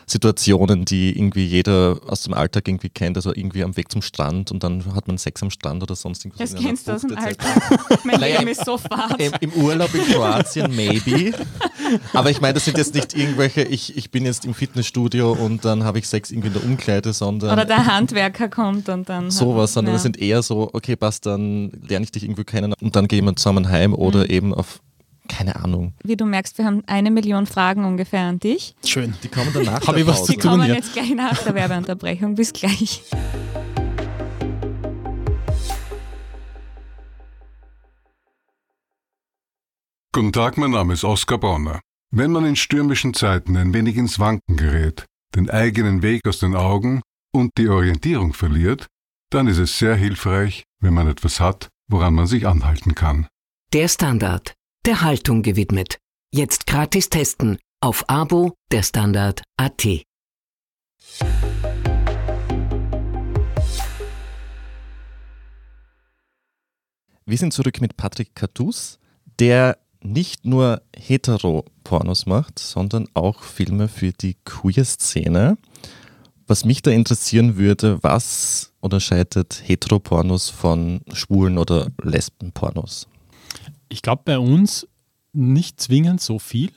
Situationen, die irgendwie jeder aus dem Alltag irgendwie kennt, also irgendwie am Weg zum Strand und dann hat man Sex am Strand oder sonst irgendwas. Das kennst du aus dem. Alltag. Mein Leben ist so fad. Im, Im Urlaub in Kroatien, maybe. Aber ich meine, das sind jetzt nicht irgendwelche, ich, ich bin jetzt im Fitnessstudio und dann habe ich Sex irgendwie in der Umkleide, sondern Oder der Handwerker kommt und dann. sowas, sondern ja. das sind eher so, okay, passt, dann lerne ich dich irgendwie kennen und dann gehen wir zusammen heim oder Mhm. eben auf, keine Ahnung. Wie du merkst, wir haben eine Million Fragen ungefähr an dich. Schön. Die kommen danach. Hab ich was Die zu tun kommen hier? jetzt gleich nach der Werbeunterbrechung. Bis gleich. Guten Tag, mein Name ist Oskar Bronner. Wenn man in stürmischen Zeiten ein wenig ins Wanken gerät, den eigenen Weg aus den Augen und die Orientierung verliert, dann ist es sehr hilfreich, wenn man etwas hat, woran man sich anhalten kann. Der Standard, der Haltung gewidmet. Jetzt gratis testen auf Abo der Standard AT. Wir sind zurück mit Patrick Cartus, der nicht nur Hetero-Pornos macht, sondern auch Filme für die Queer-Szene. Was mich da interessieren würde, was unterscheidet Heteropornos von schwulen oder Lesbenpornos? Ich glaube bei uns nicht zwingend so viel.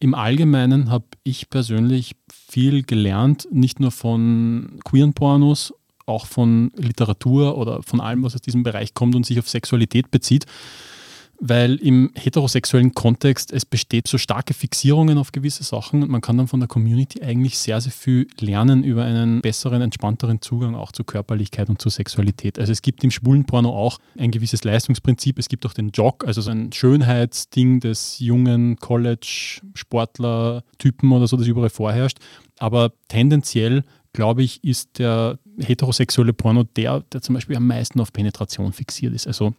Im Allgemeinen habe ich persönlich viel gelernt, nicht nur von queeren Pornos, auch von Literatur oder von allem, was aus diesem Bereich kommt und sich auf Sexualität bezieht, weil im heterosexuellen Kontext es besteht so starke Fixierungen auf gewisse Sachen und man kann dann von der Community eigentlich sehr, sehr viel lernen über einen besseren, entspannteren Zugang auch zu Körperlichkeit und zu Sexualität. Also es gibt im schwulen Porno auch ein gewisses Leistungsprinzip, es gibt auch den Jog, also so ein Schönheitsding des jungen College-Sportler-Typen oder so, das überall vorherrscht. Aber tendenziell, glaube ich, ist der heterosexuelle Porno der, der zum Beispiel am meisten auf Penetration fixiert ist. Also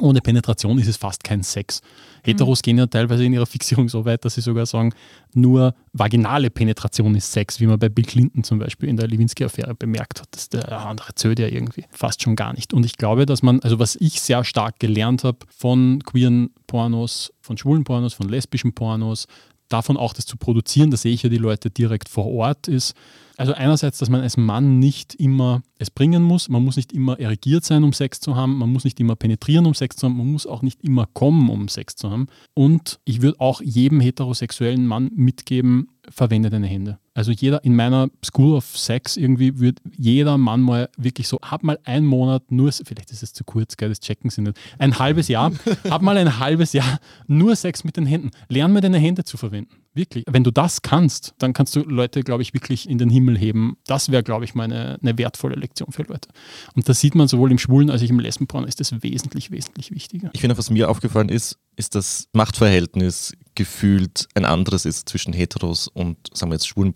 ohne Penetration ist es fast kein Sex. Heteros gehen ja teilweise in ihrer Fixierung so weit, dass sie sogar sagen, nur vaginale Penetration ist Sex, wie man bei Bill Clinton zum Beispiel in der Lewinsky-Affäre bemerkt hat. Das ist der andere zöd ja irgendwie fast schon gar nicht. Und ich glaube, dass man, also was ich sehr stark gelernt habe von queeren Pornos, von schwulen Pornos, von lesbischen Pornos, davon auch das zu produzieren, da sehe ich ja die Leute direkt vor Ort ist. Also einerseits, dass man als Mann nicht immer es bringen muss, man muss nicht immer erregiert sein, um Sex zu haben, man muss nicht immer penetrieren, um Sex zu haben, man muss auch nicht immer kommen, um Sex zu haben. Und ich würde auch jedem heterosexuellen Mann mitgeben, verwende deine Hände. Also jeder in meiner School of Sex irgendwie wird jeder Mann mal wirklich so, hab mal einen Monat nur, vielleicht ist es zu kurz, gell, das checken sie nicht, ein halbes Jahr, hab mal ein halbes Jahr nur Sex mit den Händen. Lern mal deine Hände zu verwenden. Wirklich. Wenn du das kannst, dann kannst du Leute, glaube ich, wirklich in den Himmel heben. Das wäre, glaube ich, mal eine, wertvolle Lektion für Leute. Und das sieht man sowohl im Schwulen als auch im Lesbenporno, ist das wesentlich, wesentlich wichtiger. Ich finde, was mir aufgefallen ist, ist das Machtverhältnis gefühlt ein anderes ist zwischen Heteros und, sagen wir jetzt, schwulen.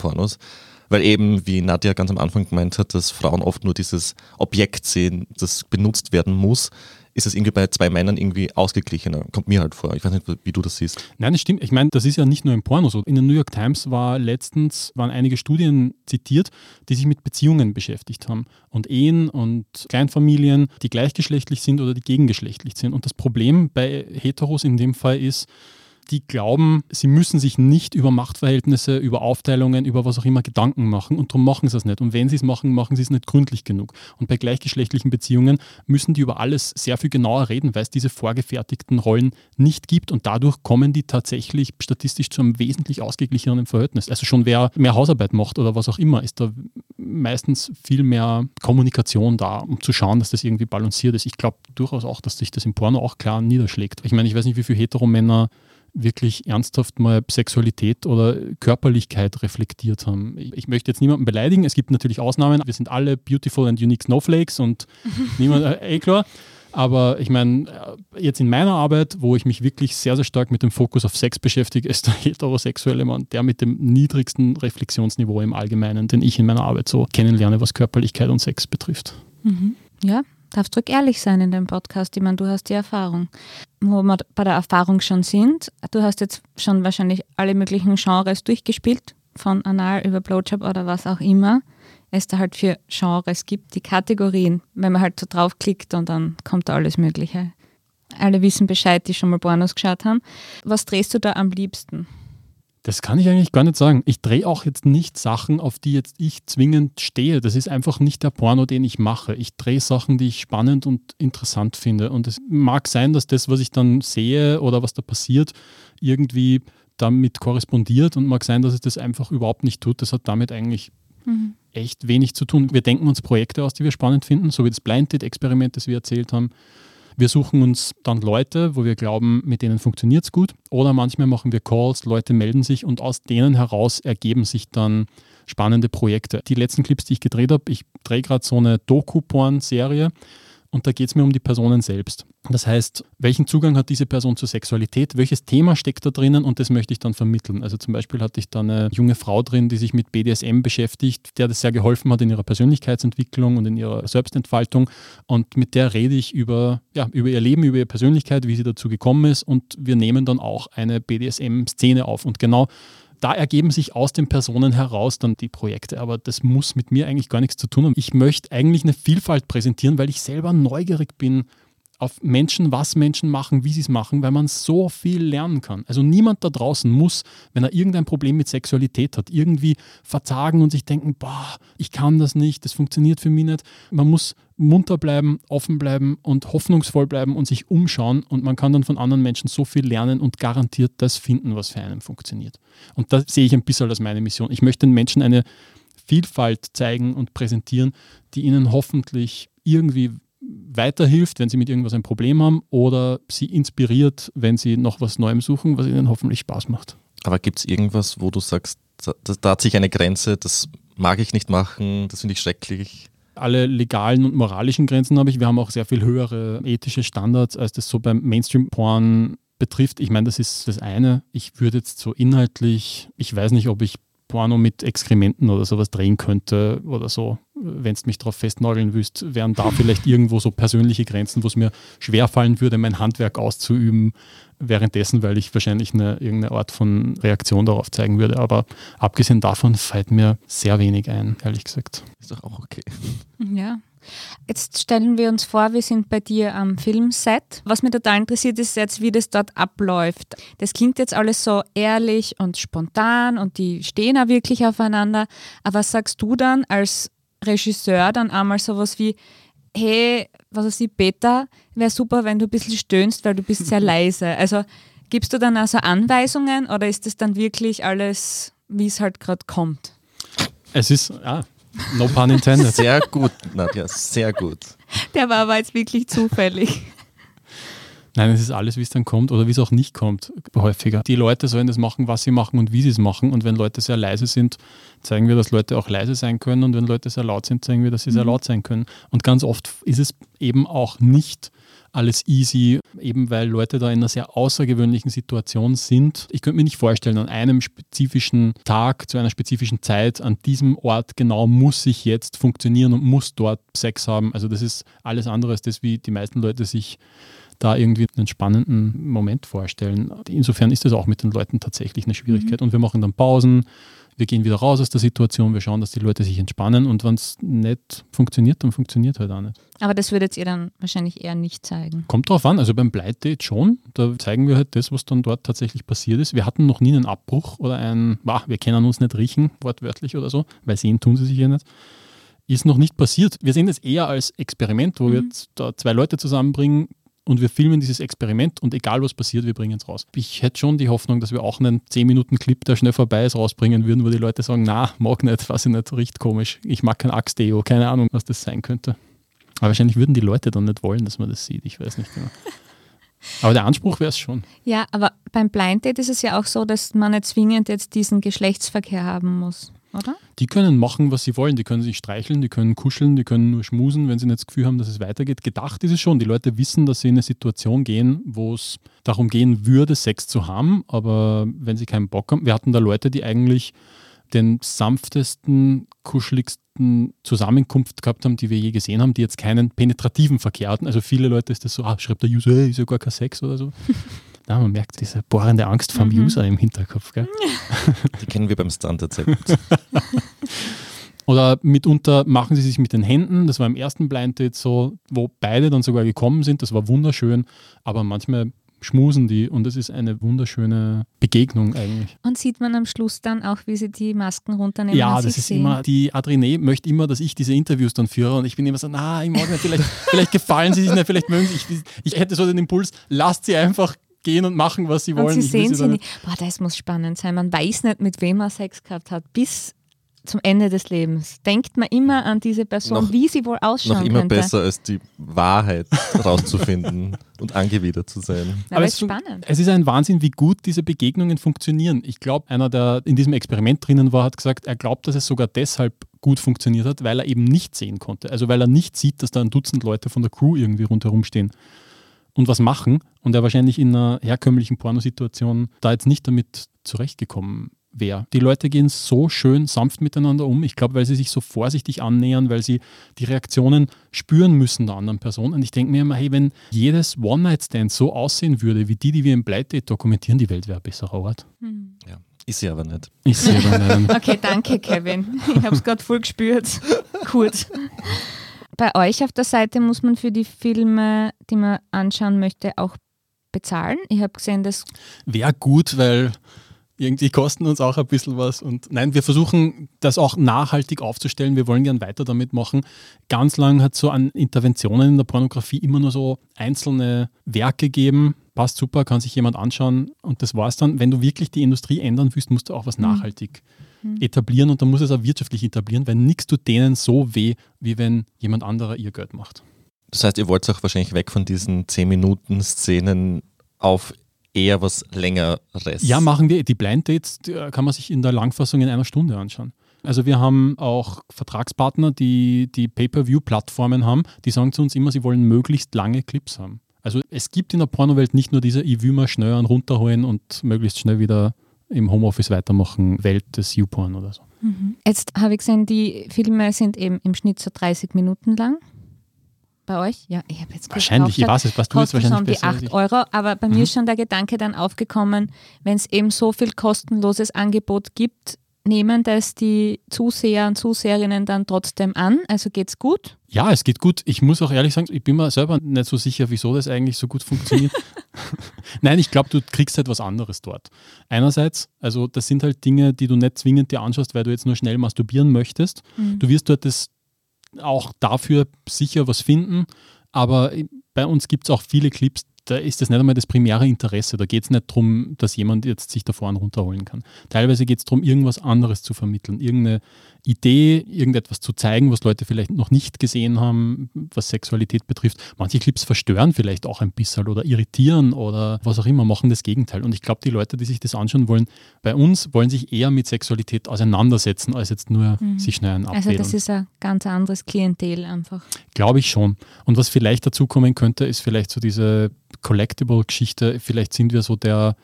Weil eben, wie Nadja ganz am Anfang gemeint hat, dass Frauen oft nur dieses Objekt sehen, das benutzt werden muss, ist es irgendwie bei zwei Männern irgendwie ausgeglichener. Kommt mir halt vor. Ich weiß nicht, wie du das siehst. Nein, das stimmt. Ich meine, das ist ja nicht nur im Porno so. In der New York Times war letztens, waren einige Studien zitiert, die sich mit Beziehungen beschäftigt haben. Und Ehen und Kleinfamilien, die gleichgeschlechtlich sind oder die gegengeschlechtlich sind. Und das Problem bei Heteros in dem Fall ist, die glauben, sie müssen sich nicht über Machtverhältnisse, über Aufteilungen, über was auch immer Gedanken machen und darum machen sie es nicht. Und wenn sie es machen, machen sie es nicht gründlich genug. Und bei gleichgeschlechtlichen Beziehungen müssen die über alles sehr viel genauer reden, weil es diese vorgefertigten Rollen nicht gibt und dadurch kommen die tatsächlich statistisch zu einem wesentlich ausgeglicheneren Verhältnis. Also schon wer mehr Hausarbeit macht oder was auch immer, ist da meistens viel mehr Kommunikation da, um zu schauen, dass das irgendwie balanciert ist. Ich glaube durchaus auch, dass sich das im Porno auch klar niederschlägt. Ich meine, ich weiß nicht, wie viele Heteromänner wirklich ernsthaft mal Sexualität oder Körperlichkeit reflektiert haben. Ich, möchte jetzt niemanden beleidigen, es gibt natürlich Ausnahmen. Wir sind alle beautiful and unique snowflakes und niemand, äh, eh klar. Aber ich meine, äh, jetzt in meiner Arbeit, wo ich mich wirklich sehr, sehr stark mit dem Fokus auf Sex beschäftige, ist der heterosexuelle Mann der mit dem niedrigsten Reflexionsniveau im Allgemeinen, den ich in meiner Arbeit so kennenlerne, was Körperlichkeit und Sex betrifft. Mhm. Ja, darfst du ehrlich sein in dem Podcast. Ich meine, du hast die Erfahrung. Wo wir bei der Erfahrung schon sind, du hast jetzt schon wahrscheinlich alle möglichen Genres durchgespielt, von Anal über Blowjob oder was auch immer es da halt für Genres gibt, die Kategorien, wenn man halt so draufklickt und dann kommt da alles Mögliche. Alle wissen Bescheid, die schon mal Pornos geschaut haben. Was drehst du da am liebsten? Das kann ich eigentlich gar nicht sagen. Ich drehe auch jetzt nicht Sachen, auf die jetzt ich zwingend stehe. Das ist einfach nicht der Porno, den ich mache. Ich drehe Sachen, die ich spannend und interessant finde. Und es mag sein, dass das, was ich dann sehe oder was da passiert, irgendwie damit korrespondiert und mag sein, dass es das einfach überhaupt nicht tut. Das hat damit eigentlich mhm. echt wenig zu tun. Wir denken uns Projekte aus, die wir spannend finden, so wie das Blind Date-Experiment, das wir erzählt haben. Wir suchen uns dann Leute, wo wir glauben, mit denen funktioniert es gut. Oder manchmal machen wir Calls, Leute melden sich und aus denen heraus ergeben sich dann spannende Projekte. Die letzten Clips, die ich gedreht habe, ich drehe gerade so eine Doku-Porn-Serie und da geht es mir um die Personen selbst. Das heißt, welchen Zugang hat diese Person zur Sexualität? Welches Thema steckt da drinnen? Und das möchte ich dann vermitteln. Also zum Beispiel hatte ich da eine junge Frau drin, die sich mit BDSM beschäftigt, der das sehr geholfen hat in ihrer Persönlichkeitsentwicklung und in ihrer Selbstentfaltung. Und mit der rede ich über, ja, über ihr Leben, über ihre Persönlichkeit, wie sie dazu gekommen ist. Und wir nehmen dann auch eine BDSM-Szene auf. Und genau da ergeben sich aus den Personen heraus dann die Projekte. Aber das muss mit mir eigentlich gar nichts zu tun haben. Ich möchte eigentlich eine Vielfalt präsentieren, weil ich selber neugierig bin auf Menschen, was Menschen machen, wie sie es machen, weil man so viel lernen kann. Also niemand da draußen muss, wenn er irgendein Problem mit Sexualität hat, irgendwie verzagen und sich denken, boah, ich kann das nicht, das funktioniert für mich nicht. Man muss munter bleiben, offen bleiben und hoffnungsvoll bleiben und sich umschauen und man kann dann von anderen Menschen so viel lernen und garantiert das finden, was für einen funktioniert. Und das sehe ich ein bisschen als meine Mission. Ich möchte den Menschen eine Vielfalt zeigen und präsentieren, die ihnen hoffentlich irgendwie weiterhilft, wenn sie mit irgendwas ein Problem haben oder sie inspiriert, wenn sie noch was Neuem suchen, was ihnen hoffentlich Spaß macht. Aber gibt es irgendwas, wo du sagst, da, da hat sich eine Grenze, das mag ich nicht machen, das finde ich schrecklich? alle legalen und moralischen Grenzen habe ich. Wir haben auch sehr viel höhere ethische Standards, als das so beim Mainstream-Porn betrifft. Ich meine, das ist das eine. Ich würde jetzt so inhaltlich, ich weiß nicht, ob ich Porno mit Exkrementen oder sowas drehen könnte oder so wenn du mich darauf festnageln willst, wären da vielleicht irgendwo so persönliche Grenzen, wo es mir schwerfallen würde, mein Handwerk auszuüben, währenddessen, weil ich wahrscheinlich eine, irgendeine Art von Reaktion darauf zeigen würde. Aber abgesehen davon fällt mir sehr wenig ein, ehrlich gesagt. Ist doch auch okay. Ja. Jetzt stellen wir uns vor, wir sind bei dir am Filmset. Was mich total interessiert, ist jetzt, wie das dort abläuft. Das klingt jetzt alles so ehrlich und spontan und die stehen auch wirklich aufeinander. Aber was sagst du dann als Regisseur dann einmal sowas wie, hey, was weiß ich, Peter, wäre super, wenn du ein bisschen stöhnst, weil du bist sehr leise. Also gibst du dann also Anweisungen oder ist das dann wirklich alles, wie es halt gerade kommt? Es ist, ah, no pun intended. Sehr gut, Nadja, sehr gut. Der war aber jetzt wirklich zufällig. Nein, es ist alles, wie es dann kommt oder wie es auch nicht kommt, häufiger. Die Leute sollen das machen, was sie machen und wie sie es machen. Und wenn Leute sehr leise sind, zeigen wir, dass Leute auch leise sein können. Und wenn Leute sehr laut sind, zeigen wir, dass sie mhm. sehr laut sein können. Und ganz oft ist es eben auch nicht alles easy, eben weil Leute da in einer sehr außergewöhnlichen Situation sind. Ich könnte mir nicht vorstellen, an einem spezifischen Tag, zu einer spezifischen Zeit, an diesem Ort genau muss ich jetzt funktionieren und muss dort Sex haben. Also das ist alles andere als das, wie die meisten Leute sich da irgendwie einen spannenden Moment vorstellen. Insofern ist das auch mit den Leuten tatsächlich eine Schwierigkeit. Mhm. Und wir machen dann Pausen. wir gehen wieder raus aus der Situation, wir schauen, dass die Leute sich entspannen und wenn es nicht funktioniert, dann funktioniert halt auch nicht. Aber das würdet ihr dann wahrscheinlich eher nicht zeigen. Kommt drauf an, also beim Date schon, da zeigen wir halt das, was dann dort tatsächlich passiert ist. Wir hatten noch nie einen Abbruch oder ein, bah, wir können uns nicht riechen, wortwörtlich oder so, weil sehen tun sie sich ja nicht. Ist noch nicht passiert. Wir sehen das eher als Experiment, wo mhm. wir jetzt da zwei Leute zusammenbringen, und wir filmen dieses Experiment und egal was passiert, wir bringen es raus. Ich hätte schon die Hoffnung, dass wir auch einen 10-Minuten-Clip, der schnell vorbei ist, rausbringen würden, wo die Leute sagen, na, mag nicht, weiß ich nicht, riecht komisch, ich mag kein Axe-Deo, keine Ahnung, was das sein könnte. Aber wahrscheinlich würden die Leute dann nicht wollen, dass man das sieht, ich weiß nicht genau. Aber der Anspruch wäre es schon. Ja, aber beim Blind Date ist es ja auch so, dass man nicht zwingend jetzt diesen Geschlechtsverkehr haben muss oder? Die können machen, was sie wollen. Die können sich streicheln, die können kuscheln, die können nur schmusen, wenn sie nicht das Gefühl haben, dass es weitergeht. Gedacht ist es schon. Die Leute wissen, dass sie in eine Situation gehen, wo es darum gehen würde, Sex zu haben. Aber wenn sie keinen Bock haben, wir hatten da Leute, die eigentlich den sanftesten, kuscheligsten Zusammenkunft gehabt haben, die wir je gesehen haben, die jetzt keinen penetrativen Verkehr hatten. Also viele Leute ist das so, ah, schreibt der User, ist ja gar kein Sex oder so. Ja, man merkt diese bohrende Angst vom mhm. User im Hinterkopf. Gell? Die kennen wir beim Standard sehr gut. Oder mitunter machen sie sich mit den Händen. Das war im ersten Blind Date so, wo beide dann sogar gekommen sind. Das war wunderschön. Aber manchmal schmusen die und es ist eine wunderschöne Begegnung eigentlich. Und sieht man am Schluss dann auch, wie sie die Masken runternehmen? Ja, das ist sehen. immer, die Adrene möchte immer, dass ich diese Interviews dann führe und ich bin immer so, na, ich mag nicht, vielleicht, vielleicht gefallen sie sich nicht, vielleicht mögen sie, ich, ich hätte so den Impuls, lasst sie einfach gehen und machen, was sie wollen. Und sie sehen sie nicht. Boah, das muss spannend sein. Man weiß nicht, mit wem man Sex gehabt hat, bis zum Ende des Lebens. Denkt man immer an diese Person, noch, wie sie wohl ausschauen Noch immer könnte. besser, als die Wahrheit rauszufinden und angewidert zu sein. Aber, Aber es ist spannend. Es ist ein Wahnsinn, wie gut diese Begegnungen funktionieren. Ich glaube, einer, der in diesem Experiment drinnen war, hat gesagt, er glaubt, dass es sogar deshalb gut funktioniert hat, weil er eben nicht sehen konnte. Also weil er nicht sieht, dass da ein Dutzend Leute von der Crew irgendwie rundherum stehen und was machen und er wahrscheinlich in einer herkömmlichen Pornosituation da jetzt nicht damit zurechtgekommen wäre. Die Leute gehen so schön sanft miteinander um. Ich glaube, weil sie sich so vorsichtig annähern, weil sie die Reaktionen spüren müssen der anderen Person. Und ich denke mir immer, hey, wenn jedes One-Night-Stand so aussehen würde, wie die, die wir im Blind Date dokumentieren, die Welt wäre ein besserer Ort. Hm. Ja. Ist sie aber nicht. Ist sie aber nicht. okay, danke, Kevin. Ich habe es gerade voll gespürt. Gut bei euch auf der Seite muss man für die Filme, die man anschauen möchte, auch bezahlen. Ich habe gesehen, dass. Wäre gut, weil irgendwie kosten uns auch ein bisschen was. Und nein, wir versuchen das auch nachhaltig aufzustellen. Wir wollen gern weiter damit machen. Ganz lang hat es so an Interventionen in der Pornografie immer nur so einzelne Werke gegeben. Passt super, kann sich jemand anschauen und das war es dann. Wenn du wirklich die Industrie ändern willst, musst du auch was mhm. nachhaltig mhm. etablieren und dann muss es auch wirtschaftlich etablieren, weil nichts tut denen so weh, wie wenn jemand anderer ihr Geld macht. Das heißt, ihr wollt auch wahrscheinlich weg von diesen 10-Minuten-Szenen auf eher was längeres. Ja, machen wir. Die Blind Dates die kann man sich in der Langfassung in einer Stunde anschauen. Also wir haben auch Vertragspartner, die die Pay-per-view-Plattformen haben, die sagen zu uns immer, sie wollen möglichst lange Clips haben. Also es gibt in der Pornowelt nicht nur diese, ich will mal schnell einen runterholen und möglichst schnell wieder im Homeoffice weitermachen, Welt des YouPorn oder so. Mhm. Jetzt habe ich gesehen, die Filme sind eben im Schnitt so 30 Minuten lang. Bei euch? Ja, ich habe jetzt Wahrscheinlich, ich weiß es, was du jetzt wahrscheinlich um die 8 Euro, aber bei mhm. mir ist schon der Gedanke dann aufgekommen, wenn es eben so viel kostenloses Angebot gibt, nehmen das die Zuseher und Zuseherinnen dann trotzdem an? Also geht es gut? Ja, es geht gut. Ich muss auch ehrlich sagen, ich bin mir selber nicht so sicher, wieso das eigentlich so gut funktioniert. Nein, ich glaube, du kriegst halt was anderes dort. Einerseits, also das sind halt Dinge, die du nicht zwingend dir anschaust, weil du jetzt nur schnell masturbieren möchtest. Mhm. Du wirst dort das auch dafür sicher was finden, aber bei uns gibt es auch viele Clips, da ist das nicht einmal das primäre Interesse. Da geht es nicht darum, dass jemand jetzt sich da vorne runterholen kann. Teilweise geht es darum, irgendwas anderes zu vermitteln, irgendeine Idee, irgendetwas zu zeigen, was Leute vielleicht noch nicht gesehen haben, was Sexualität betrifft. Manche Clips verstören vielleicht auch ein bisschen oder irritieren oder was auch immer, machen das Gegenteil. Und ich glaube, die Leute, die sich das anschauen wollen, bei uns wollen sich eher mit Sexualität auseinandersetzen, als jetzt nur mhm. sich schnell ein Also das ist ein ganz anderes Klientel einfach. Glaube ich schon. Und was vielleicht dazu kommen könnte, ist vielleicht so diese Collectible-Geschichte. Vielleicht sind wir so der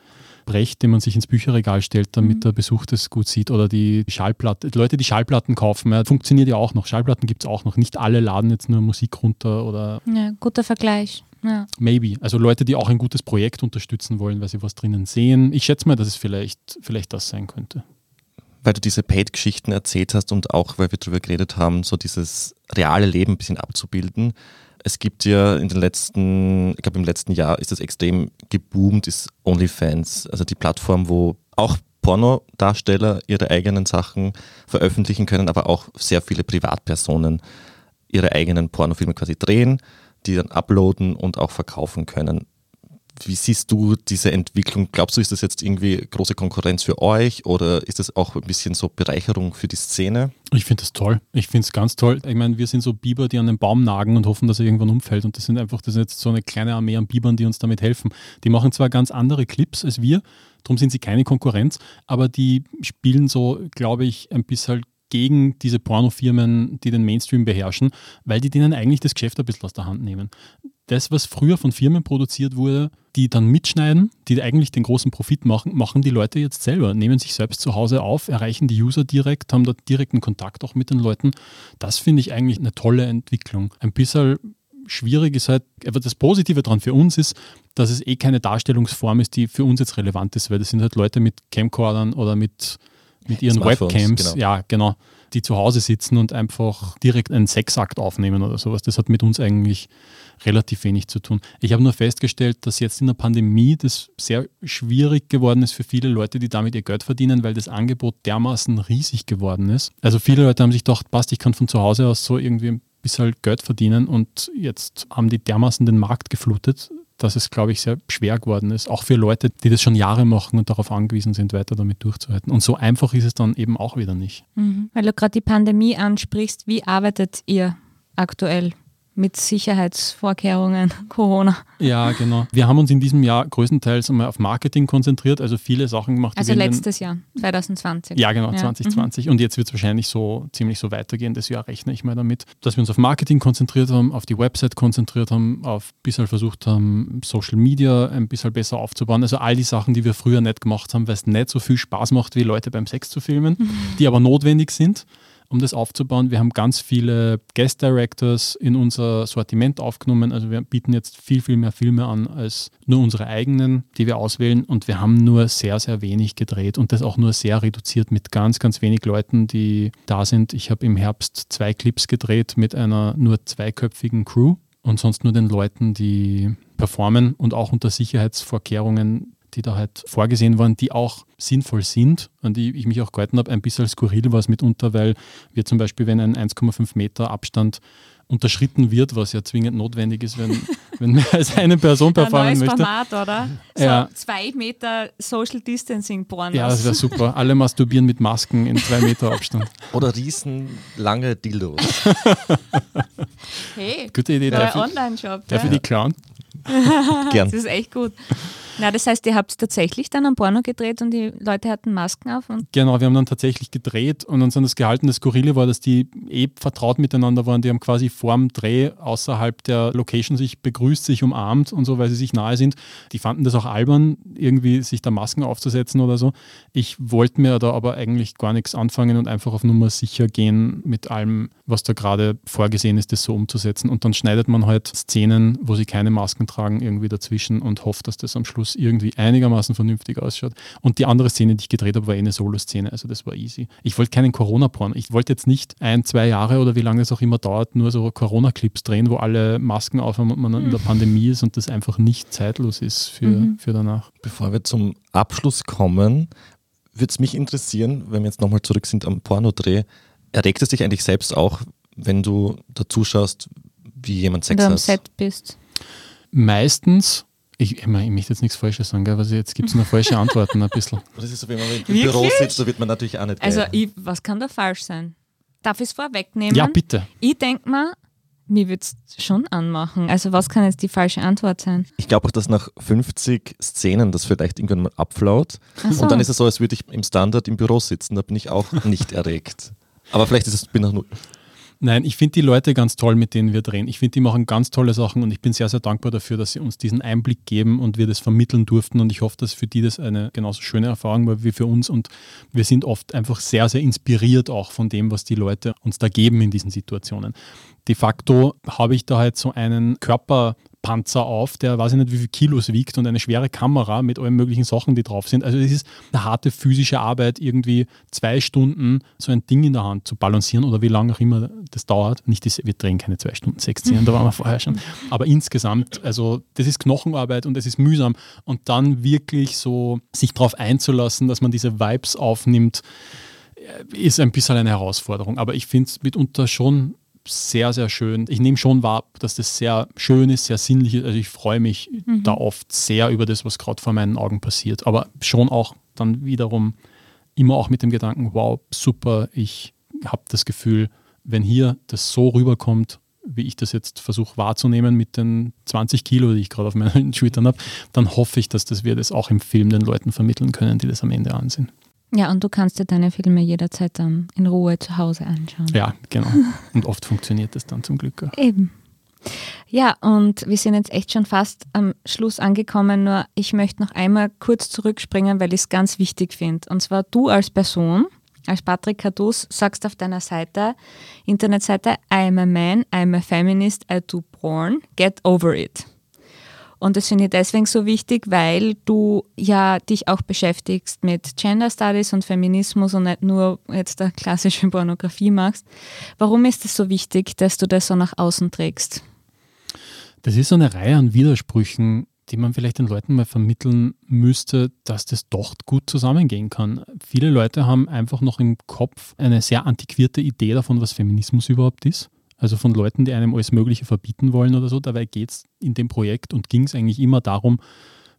Brecht, den man sich ins Bücherregal stellt, damit mhm. der Besuch das gut sieht. Oder die Schallplatte. Leute, die Schallplatten kaufen, ja, funktioniert ja auch noch. Schallplatten gibt es auch noch. Nicht alle laden jetzt nur Musik runter oder. Ja, guter Vergleich. Ja. Maybe. Also Leute, die auch ein gutes Projekt unterstützen wollen, weil sie was drinnen sehen. Ich schätze mal, dass es vielleicht, vielleicht das sein könnte. weil du diese Paid-Geschichten erzählt hast und auch, weil wir darüber geredet haben, so dieses reale Leben ein bisschen abzubilden. Es gibt ja in den letzten, ich glaube im letzten Jahr ist das extrem geboomt, ist OnlyFans, also die Plattform, wo auch Pornodarsteller ihre eigenen Sachen veröffentlichen können, aber auch sehr viele Privatpersonen ihre eigenen Pornofilme quasi drehen, die dann uploaden und auch verkaufen können. Wie siehst du diese Entwicklung? Glaubst du, ist das jetzt irgendwie große Konkurrenz für euch oder ist das auch ein bisschen so Bereicherung für die Szene? Ich finde das toll. Ich finde es ganz toll. Ich meine, wir sind so Biber, die an den Baum nagen und hoffen, dass er irgendwann umfällt. Und das sind einfach, das ist jetzt so eine kleine Armee an Bibern, die uns damit helfen. Die machen zwar ganz andere Clips als wir, darum sind sie keine Konkurrenz, aber die spielen so, glaube ich, ein bisschen gegen diese Pornofirmen, die den Mainstream beherrschen, weil die denen eigentlich das Geschäft ein bisschen aus der Hand nehmen. Das, was früher von Firmen produziert wurde, die dann mitschneiden, die eigentlich den großen Profit machen, machen die Leute jetzt selber, nehmen sich selbst zu Hause auf, erreichen die User direkt, haben dort direkten Kontakt auch mit den Leuten. Das finde ich eigentlich eine tolle Entwicklung. Ein bisschen schwierig ist halt, aber das Positive daran für uns ist, dass es eh keine Darstellungsform ist, die für uns jetzt relevant ist, weil das sind halt Leute mit Camcordern oder mit mit ihren Webcams, genau. ja, genau, die zu Hause sitzen und einfach direkt einen Sexakt aufnehmen oder sowas. Das hat mit uns eigentlich relativ wenig zu tun. Ich habe nur festgestellt, dass jetzt in der Pandemie das sehr schwierig geworden ist für viele Leute, die damit ihr Geld verdienen, weil das Angebot dermaßen riesig geworden ist. Also viele Leute haben sich gedacht, passt, ich kann von zu Hause aus so irgendwie ein bisschen Geld verdienen und jetzt haben die dermaßen den Markt geflutet, dass es, glaube ich, sehr schwer geworden ist, auch für Leute, die das schon Jahre machen und darauf angewiesen sind, weiter damit durchzuhalten. Und so einfach ist es dann eben auch wieder nicht. Mhm. Weil du gerade die Pandemie ansprichst, wie arbeitet ihr aktuell? Mit Sicherheitsvorkehrungen, Corona. Ja, genau. Wir haben uns in diesem Jahr größtenteils einmal auf Marketing konzentriert, also viele Sachen gemacht. Also letztes Jahr, 2020. Ja, genau, ja. 2020. Mhm. Und jetzt wird es wahrscheinlich so ziemlich so weitergehen. Das Jahr rechne ich mal damit, dass wir uns auf Marketing konzentriert haben, auf die Website konzentriert haben, auf ein bisschen versucht haben, Social Media ein bisschen besser aufzubauen. Also all die Sachen, die wir früher nicht gemacht haben, weil es nicht so viel Spaß macht, wie Leute beim Sex zu filmen, mhm. die aber notwendig sind um das aufzubauen. Wir haben ganz viele Guest Directors in unser Sortiment aufgenommen. Also wir bieten jetzt viel, viel mehr Filme an als nur unsere eigenen, die wir auswählen. Und wir haben nur sehr, sehr wenig gedreht und das auch nur sehr reduziert mit ganz, ganz wenig Leuten, die da sind. Ich habe im Herbst zwei Clips gedreht mit einer nur zweiköpfigen Crew und sonst nur den Leuten, die performen und auch unter Sicherheitsvorkehrungen die da halt vorgesehen waren, die auch sinnvoll sind, an die ich mich auch gehalten habe. Ein bisschen skurril war es mitunter, weil wir zum Beispiel, wenn ein 1,5 Meter Abstand unterschritten wird, was ja zwingend notwendig ist, wenn, wenn mehr als eine Person performen ein neues möchte. Format, oder? So ja. zwei Meter Social Distancing Pornos. Ja, das wäre super. Alle masturbieren mit Masken in zwei Meter Abstand. Oder riesenlange Dildos. hey, gute Idee. Neuer Online-Shop. Darf ja. ich die klauen? Gern. Das ist echt gut. Na, das heißt, ihr habt tatsächlich dann ein Porno gedreht und die Leute hatten Masken auf? genau, wir haben dann tatsächlich gedreht und uns an das gehalten. Das Skurrile war, dass die eh vertraut miteinander waren. Die haben quasi vorm Dreh außerhalb der Location sich begrüßt, sich umarmt und so, weil sie sich nahe sind. Die fanden das auch albern, irgendwie sich da Masken aufzusetzen oder so. Ich wollte mir da aber eigentlich gar nichts anfangen und einfach auf Nummer sicher gehen mit allem, was da gerade vorgesehen ist, das so umzusetzen. Und dann schneidet man halt Szenen, wo sie keine Masken tragen, irgendwie dazwischen und hofft, dass das am Schluss irgendwie einigermaßen vernünftig ausschaut. Und die andere Szene, die ich gedreht habe, war eine Solo-Szene, also das war easy. Ich wollte keinen Corona-Porn. Ich wollte jetzt nicht ein, zwei Jahre oder wie lange es auch immer dauert, nur so Corona-Clips drehen, wo alle Masken aufhaben und man in der mhm. Pandemie ist und das einfach nicht zeitlos ist für, mhm. für danach. Bevor wir zum Abschluss kommen, würde es mich interessieren, wenn wir jetzt nochmal zurück sind am Pornodreh, erregt es dich eigentlich selbst auch, wenn du da zuschaust, wie jemand Sex hat? Wenn du am Set bist. Meistens ich, ich, mein, ich möchte jetzt nichts Falsches sagen, aber jetzt gibt es nur falsche Antworten ein bisschen. Das ist so, wenn man im Wirklich? Büro sitzt, da wird man natürlich auch nicht Also, ich, was kann da falsch sein? Darf ich es vorwegnehmen? Ja, bitte. Ich denke mal, mir würde es schon anmachen. Also, was kann jetzt die falsche Antwort sein? Ich glaube auch, dass nach 50 Szenen das vielleicht irgendwann mal abflaut. So. Und dann ist es so, als würde ich im Standard im Büro sitzen. Da bin ich auch nicht erregt. Aber vielleicht ist es, bin auch nur Nein, ich finde die Leute ganz toll, mit denen wir drehen. Ich finde, die machen ganz tolle Sachen und ich bin sehr, sehr dankbar dafür, dass sie uns diesen Einblick geben und wir das vermitteln durften. Und ich hoffe, dass für die das eine genauso schöne Erfahrung war wie für uns. Und wir sind oft einfach sehr, sehr inspiriert auch von dem, was die Leute uns da geben in diesen Situationen. De facto habe ich da halt so einen Körper Panzer auf, der weiß ich nicht, wie viel Kilos wiegt und eine schwere Kamera mit allen möglichen Sachen, die drauf sind. Also es ist eine harte physische Arbeit, irgendwie zwei Stunden so ein Ding in der Hand zu balancieren oder wie lange auch immer das dauert. Nicht, das, wir drehen keine zwei Stunden sechs Szenen, da waren wir vorher schon. Aber insgesamt, also das ist Knochenarbeit und es ist mühsam. Und dann wirklich so sich darauf einzulassen, dass man diese Vibes aufnimmt, äh, ist ein bisschen eine Herausforderung. Aber ich finde es mitunter schon sehr, sehr schön. Ich nehme schon wahr, dass das sehr schön ist, sehr sinnlich ist. Also ich freue mich mhm. da oft sehr über das, was gerade vor meinen Augen passiert. Aber schon auch dann wiederum immer auch mit dem Gedanken, wow, super, ich habe das Gefühl, wenn hier das so rüberkommt, wie ich das jetzt versuche wahrzunehmen mit den 20 Kilo, die ich gerade auf meinen Schultern habe, dann hoffe ich, dass das wir das auch im Film den Leuten vermitteln können, die das am Ende ansehen. Ja, und du kannst dir deine Filme jederzeit dann in Ruhe zu Hause anschauen. Ja, genau. Und oft funktioniert das dann zum Glück auch. Eben. Ja, und wir sind jetzt echt schon fast am Schluss angekommen, nur ich möchte noch einmal kurz zurückspringen, weil ich es ganz wichtig finde. Und zwar du als Person, als Patrick Cadus, sagst auf deiner Seite, Internetseite, I'm a man, I'm a feminist, I do porn, get over it. Und das finde ich deswegen so wichtig, weil du ja dich auch beschäftigst mit Gender Studies und Feminismus und nicht nur jetzt der klassische Pornografie machst. Warum ist es so wichtig, dass du das so nach außen trägst? Das ist so eine Reihe an Widersprüchen, die man vielleicht den Leuten mal vermitteln müsste, dass das doch gut zusammengehen kann. Viele Leute haben einfach noch im Kopf eine sehr antiquierte Idee davon, was Feminismus überhaupt ist. Also von Leuten, die einem alles Mögliche verbieten wollen oder so. Dabei geht es in dem Projekt und ging es eigentlich immer darum,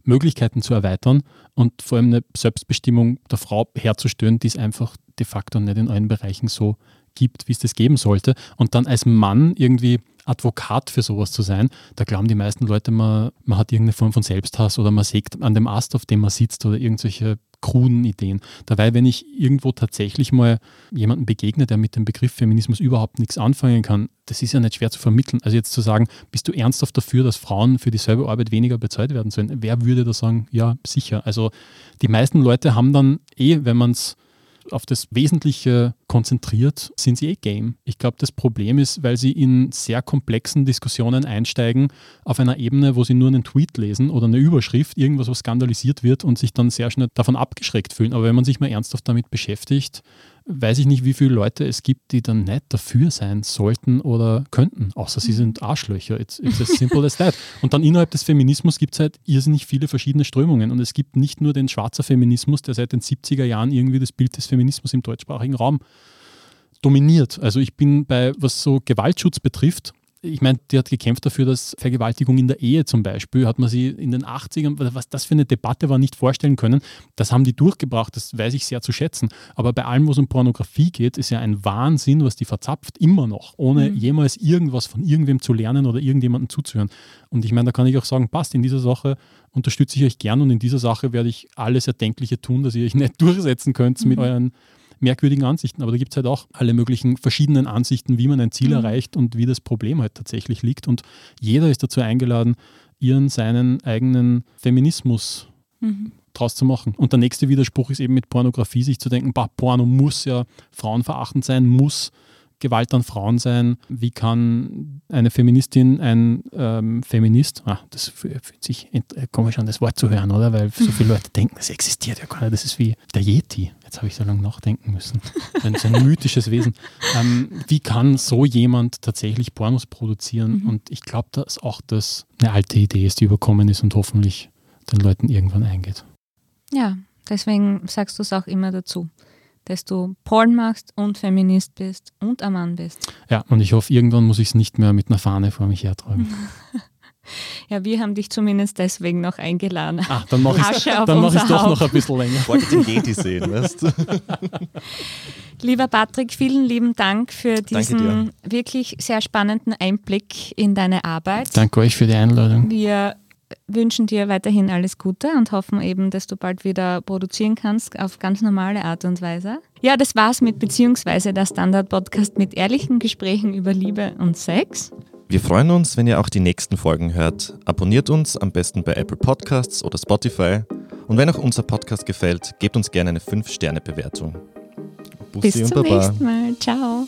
Möglichkeiten zu erweitern und vor allem eine Selbstbestimmung der Frau herzustellen, die es einfach de facto nicht in allen Bereichen so gibt, wie es das geben sollte. Und dann als Mann irgendwie Advokat für sowas zu sein, da glauben die meisten Leute, man, man hat irgendeine Form von Selbsthass oder man sägt an dem Ast, auf dem man sitzt oder irgendwelche kruden Ideen. Dabei, wenn ich irgendwo tatsächlich mal jemanden begegne, der mit dem Begriff Feminismus überhaupt nichts anfangen kann, das ist ja nicht schwer zu vermitteln. Also jetzt zu sagen, bist du ernsthaft dafür, dass Frauen für dieselbe Arbeit weniger bezahlt werden sollen? Wer würde da sagen, ja, sicher. Also die meisten Leute haben dann eh, wenn man es auf das Wesentliche konzentriert, sind sie eh Game. Ich glaube, das Problem ist, weil sie in sehr komplexen Diskussionen einsteigen, auf einer Ebene, wo sie nur einen Tweet lesen oder eine Überschrift, irgendwas, was skandalisiert wird und sich dann sehr schnell davon abgeschreckt fühlen. Aber wenn man sich mal ernsthaft damit beschäftigt, weiß ich nicht, wie viele Leute es gibt, die dann nicht dafür sein sollten oder könnten, außer sie sind Arschlöcher. It's, it's as simple as that. Und dann innerhalb des Feminismus gibt es halt irrsinnig viele verschiedene Strömungen. Und es gibt nicht nur den schwarzen Feminismus, der seit den 70er Jahren irgendwie das Bild des Feminismus im deutschsprachigen Raum dominiert. Also ich bin bei, was so Gewaltschutz betrifft, ich meine, die hat gekämpft dafür, dass Vergewaltigung in der Ehe zum Beispiel, hat man sie in den 80ern, was das für eine Debatte war, nicht vorstellen können. Das haben die durchgebracht, das weiß ich sehr zu schätzen. Aber bei allem, wo es um Pornografie geht, ist ja ein Wahnsinn, was die verzapft, immer noch, ohne mhm. jemals irgendwas von irgendwem zu lernen oder irgendjemandem zuzuhören. Und ich meine, da kann ich auch sagen, passt, in dieser Sache unterstütze ich euch gern und in dieser Sache werde ich alles Erdenkliche tun, dass ihr euch nicht durchsetzen könnt mhm. mit euren merkwürdigen Ansichten. Aber da gibt es halt auch alle möglichen verschiedenen Ansichten, wie man ein Ziel mhm. erreicht und wie das Problem halt tatsächlich liegt. Und jeder ist dazu eingeladen, ihren, seinen eigenen Feminismus mhm. draus zu machen. Und der nächste Widerspruch ist eben mit Pornografie, sich zu denken, bah, Porno muss ja frauenverachtend sein, muss Gewalt an Frauen sein? Wie kann eine Feministin, ein ähm, Feminist, ah, das fühlt sich komisch an, das Wort zu hören, oder? Weil so viele Leute denken, es existiert ja gar nicht. Das ist wie der Yeti. Jetzt habe ich so lange nachdenken müssen. Ein, so ein mythisches Wesen. Ähm, wie kann so jemand tatsächlich Pornos produzieren? Mhm. Und ich glaube, dass auch das eine alte Idee ist, die überkommen ist und hoffentlich den Leuten irgendwann eingeht. Ja, deswegen sagst du es auch immer dazu dass du Porn machst und Feminist bist und ein Mann bist. Ja, und ich hoffe, irgendwann muss ich es nicht mehr mit einer Fahne vor mich hertragen. Ja, wir haben dich zumindest deswegen noch eingeladen. Ach, dann mache ich es mach doch noch ein bisschen länger. Ich wollte den Yeti sehen, weißt du? Lieber Patrick, vielen lieben Dank für diesen wirklich sehr spannenden Einblick in deine Arbeit. Danke euch für die Einladung. Wir wünschen dir weiterhin alles Gute und hoffen eben, dass du bald wieder produzieren kannst auf ganz normale Art und Weise. Ja, das war's mit beziehungsweise der Standard-Podcast mit ehrlichen Gesprächen über Liebe und Sex. Wir freuen uns, wenn ihr auch die nächsten Folgen hört. Abonniert uns am besten bei Apple Podcasts oder Spotify. Und wenn auch unser Podcast gefällt, gebt uns gerne eine 5-Sterne-Bewertung. Bis zum nächsten Mal. Ciao.